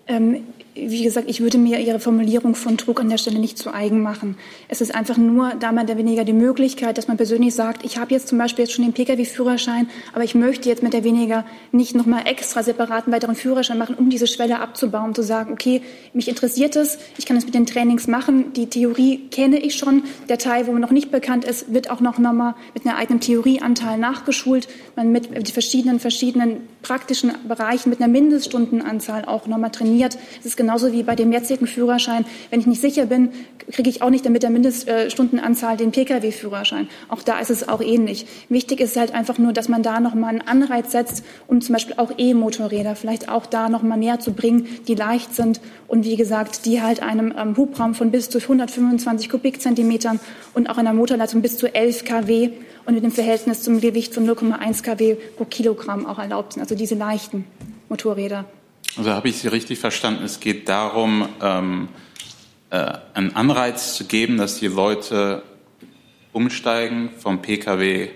S25: Ähm, wie gesagt, ich würde mir Ihre Formulierung von Druck an der Stelle nicht zu eigen machen. Es ist einfach nur da mal der weniger die Möglichkeit, dass man persönlich sagt, ich habe jetzt zum Beispiel jetzt schon den Pkw-Führerschein, aber ich möchte jetzt mit der weniger nicht nochmal extra separaten weiteren Führerschein machen, um diese Schwelle abzubauen, zu sagen, okay, mich interessiert es, ich kann es mit den Trainings machen, die Theorie kenne ich schon, der Teil, wo man noch nicht bekannt ist, wird auch noch nochmal mit einem eigenen Theorieanteil nachgeschult, man mit verschiedenen, verschiedenen praktischen Bereichen mit einer Mindeststundenanzahl auch nochmal trainiert. Es ist genauso wie bei dem jetzigen Führerschein. Wenn ich nicht sicher bin, kriege ich auch nicht mit der Mindeststundenanzahl den Pkw-Führerschein. Auch da ist es auch ähnlich. Wichtig ist halt einfach nur, dass man da nochmal einen Anreiz setzt, um zum Beispiel auch E-Motorräder vielleicht auch da nochmal näher zu bringen, die leicht sind und wie gesagt, die halt einem ähm, Hubraum von bis zu 125 Kubikzentimetern und auch einer Motorleistung bis zu 11 kW und mit dem Verhältnis zum Gewicht von 0,1 kW pro Kilogramm auch erlaubt sind. Also diese leichten Motorräder.
S8: Also habe ich Sie richtig verstanden? Es geht darum, ähm, äh, einen Anreiz zu geben, dass die Leute umsteigen vom Pkw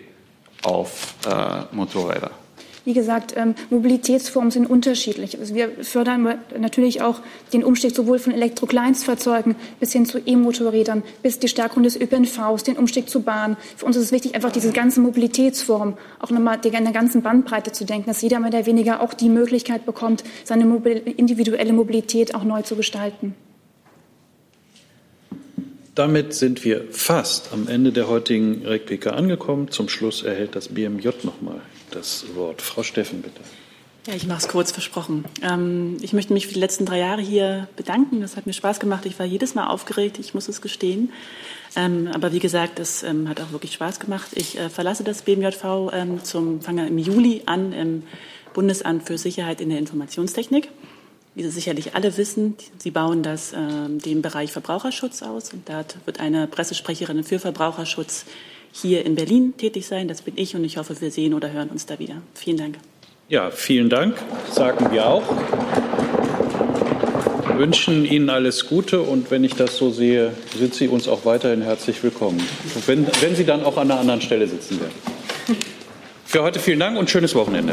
S8: auf äh, Motorräder.
S25: Wie gesagt, ähm, Mobilitätsformen sind unterschiedlich. Also wir fördern natürlich auch den Umstieg sowohl von Elektrokleinstfahrzeugen bis hin zu E-Motorrädern, bis die Stärkung des ÖPNVs, den Umstieg zur Bahn. Für uns ist es wichtig, einfach diese ganze Mobilitätsform auch nochmal in der ganzen Bandbreite zu denken, dass jeder mehr oder weniger auch die Möglichkeit bekommt, seine individuelle Mobilität auch neu zu gestalten.
S2: Damit sind wir fast am Ende der heutigen REC-PK angekommen. Zum Schluss erhält das BMJ nochmal das Wort. Frau Steffen, bitte.
S28: Ja, ich mache es kurz versprochen. Ähm, ich möchte mich für die letzten drei Jahre hier bedanken. Das hat mir Spaß gemacht. Ich war jedes Mal aufgeregt, ich muss es gestehen. Ähm, aber wie gesagt, es ähm, hat auch wirklich Spaß gemacht. Ich äh, verlasse das BMJV ähm, zum fange im Juli an im Bundesamt für Sicherheit in der Informationstechnik. Wie Sie sicherlich alle wissen, Sie bauen das äh, den Bereich Verbraucherschutz aus und dort wird eine Pressesprecherin für Verbraucherschutz hier in Berlin tätig sein. Das bin ich und ich hoffe, wir sehen oder hören uns da wieder. Vielen Dank.
S2: Ja, vielen Dank, sagen wir auch. Wir wünschen Ihnen alles Gute und wenn ich das so sehe, sind Sie uns auch weiterhin herzlich willkommen. Wenn, wenn Sie dann auch an einer anderen Stelle sitzen werden. Für heute vielen Dank und schönes Wochenende.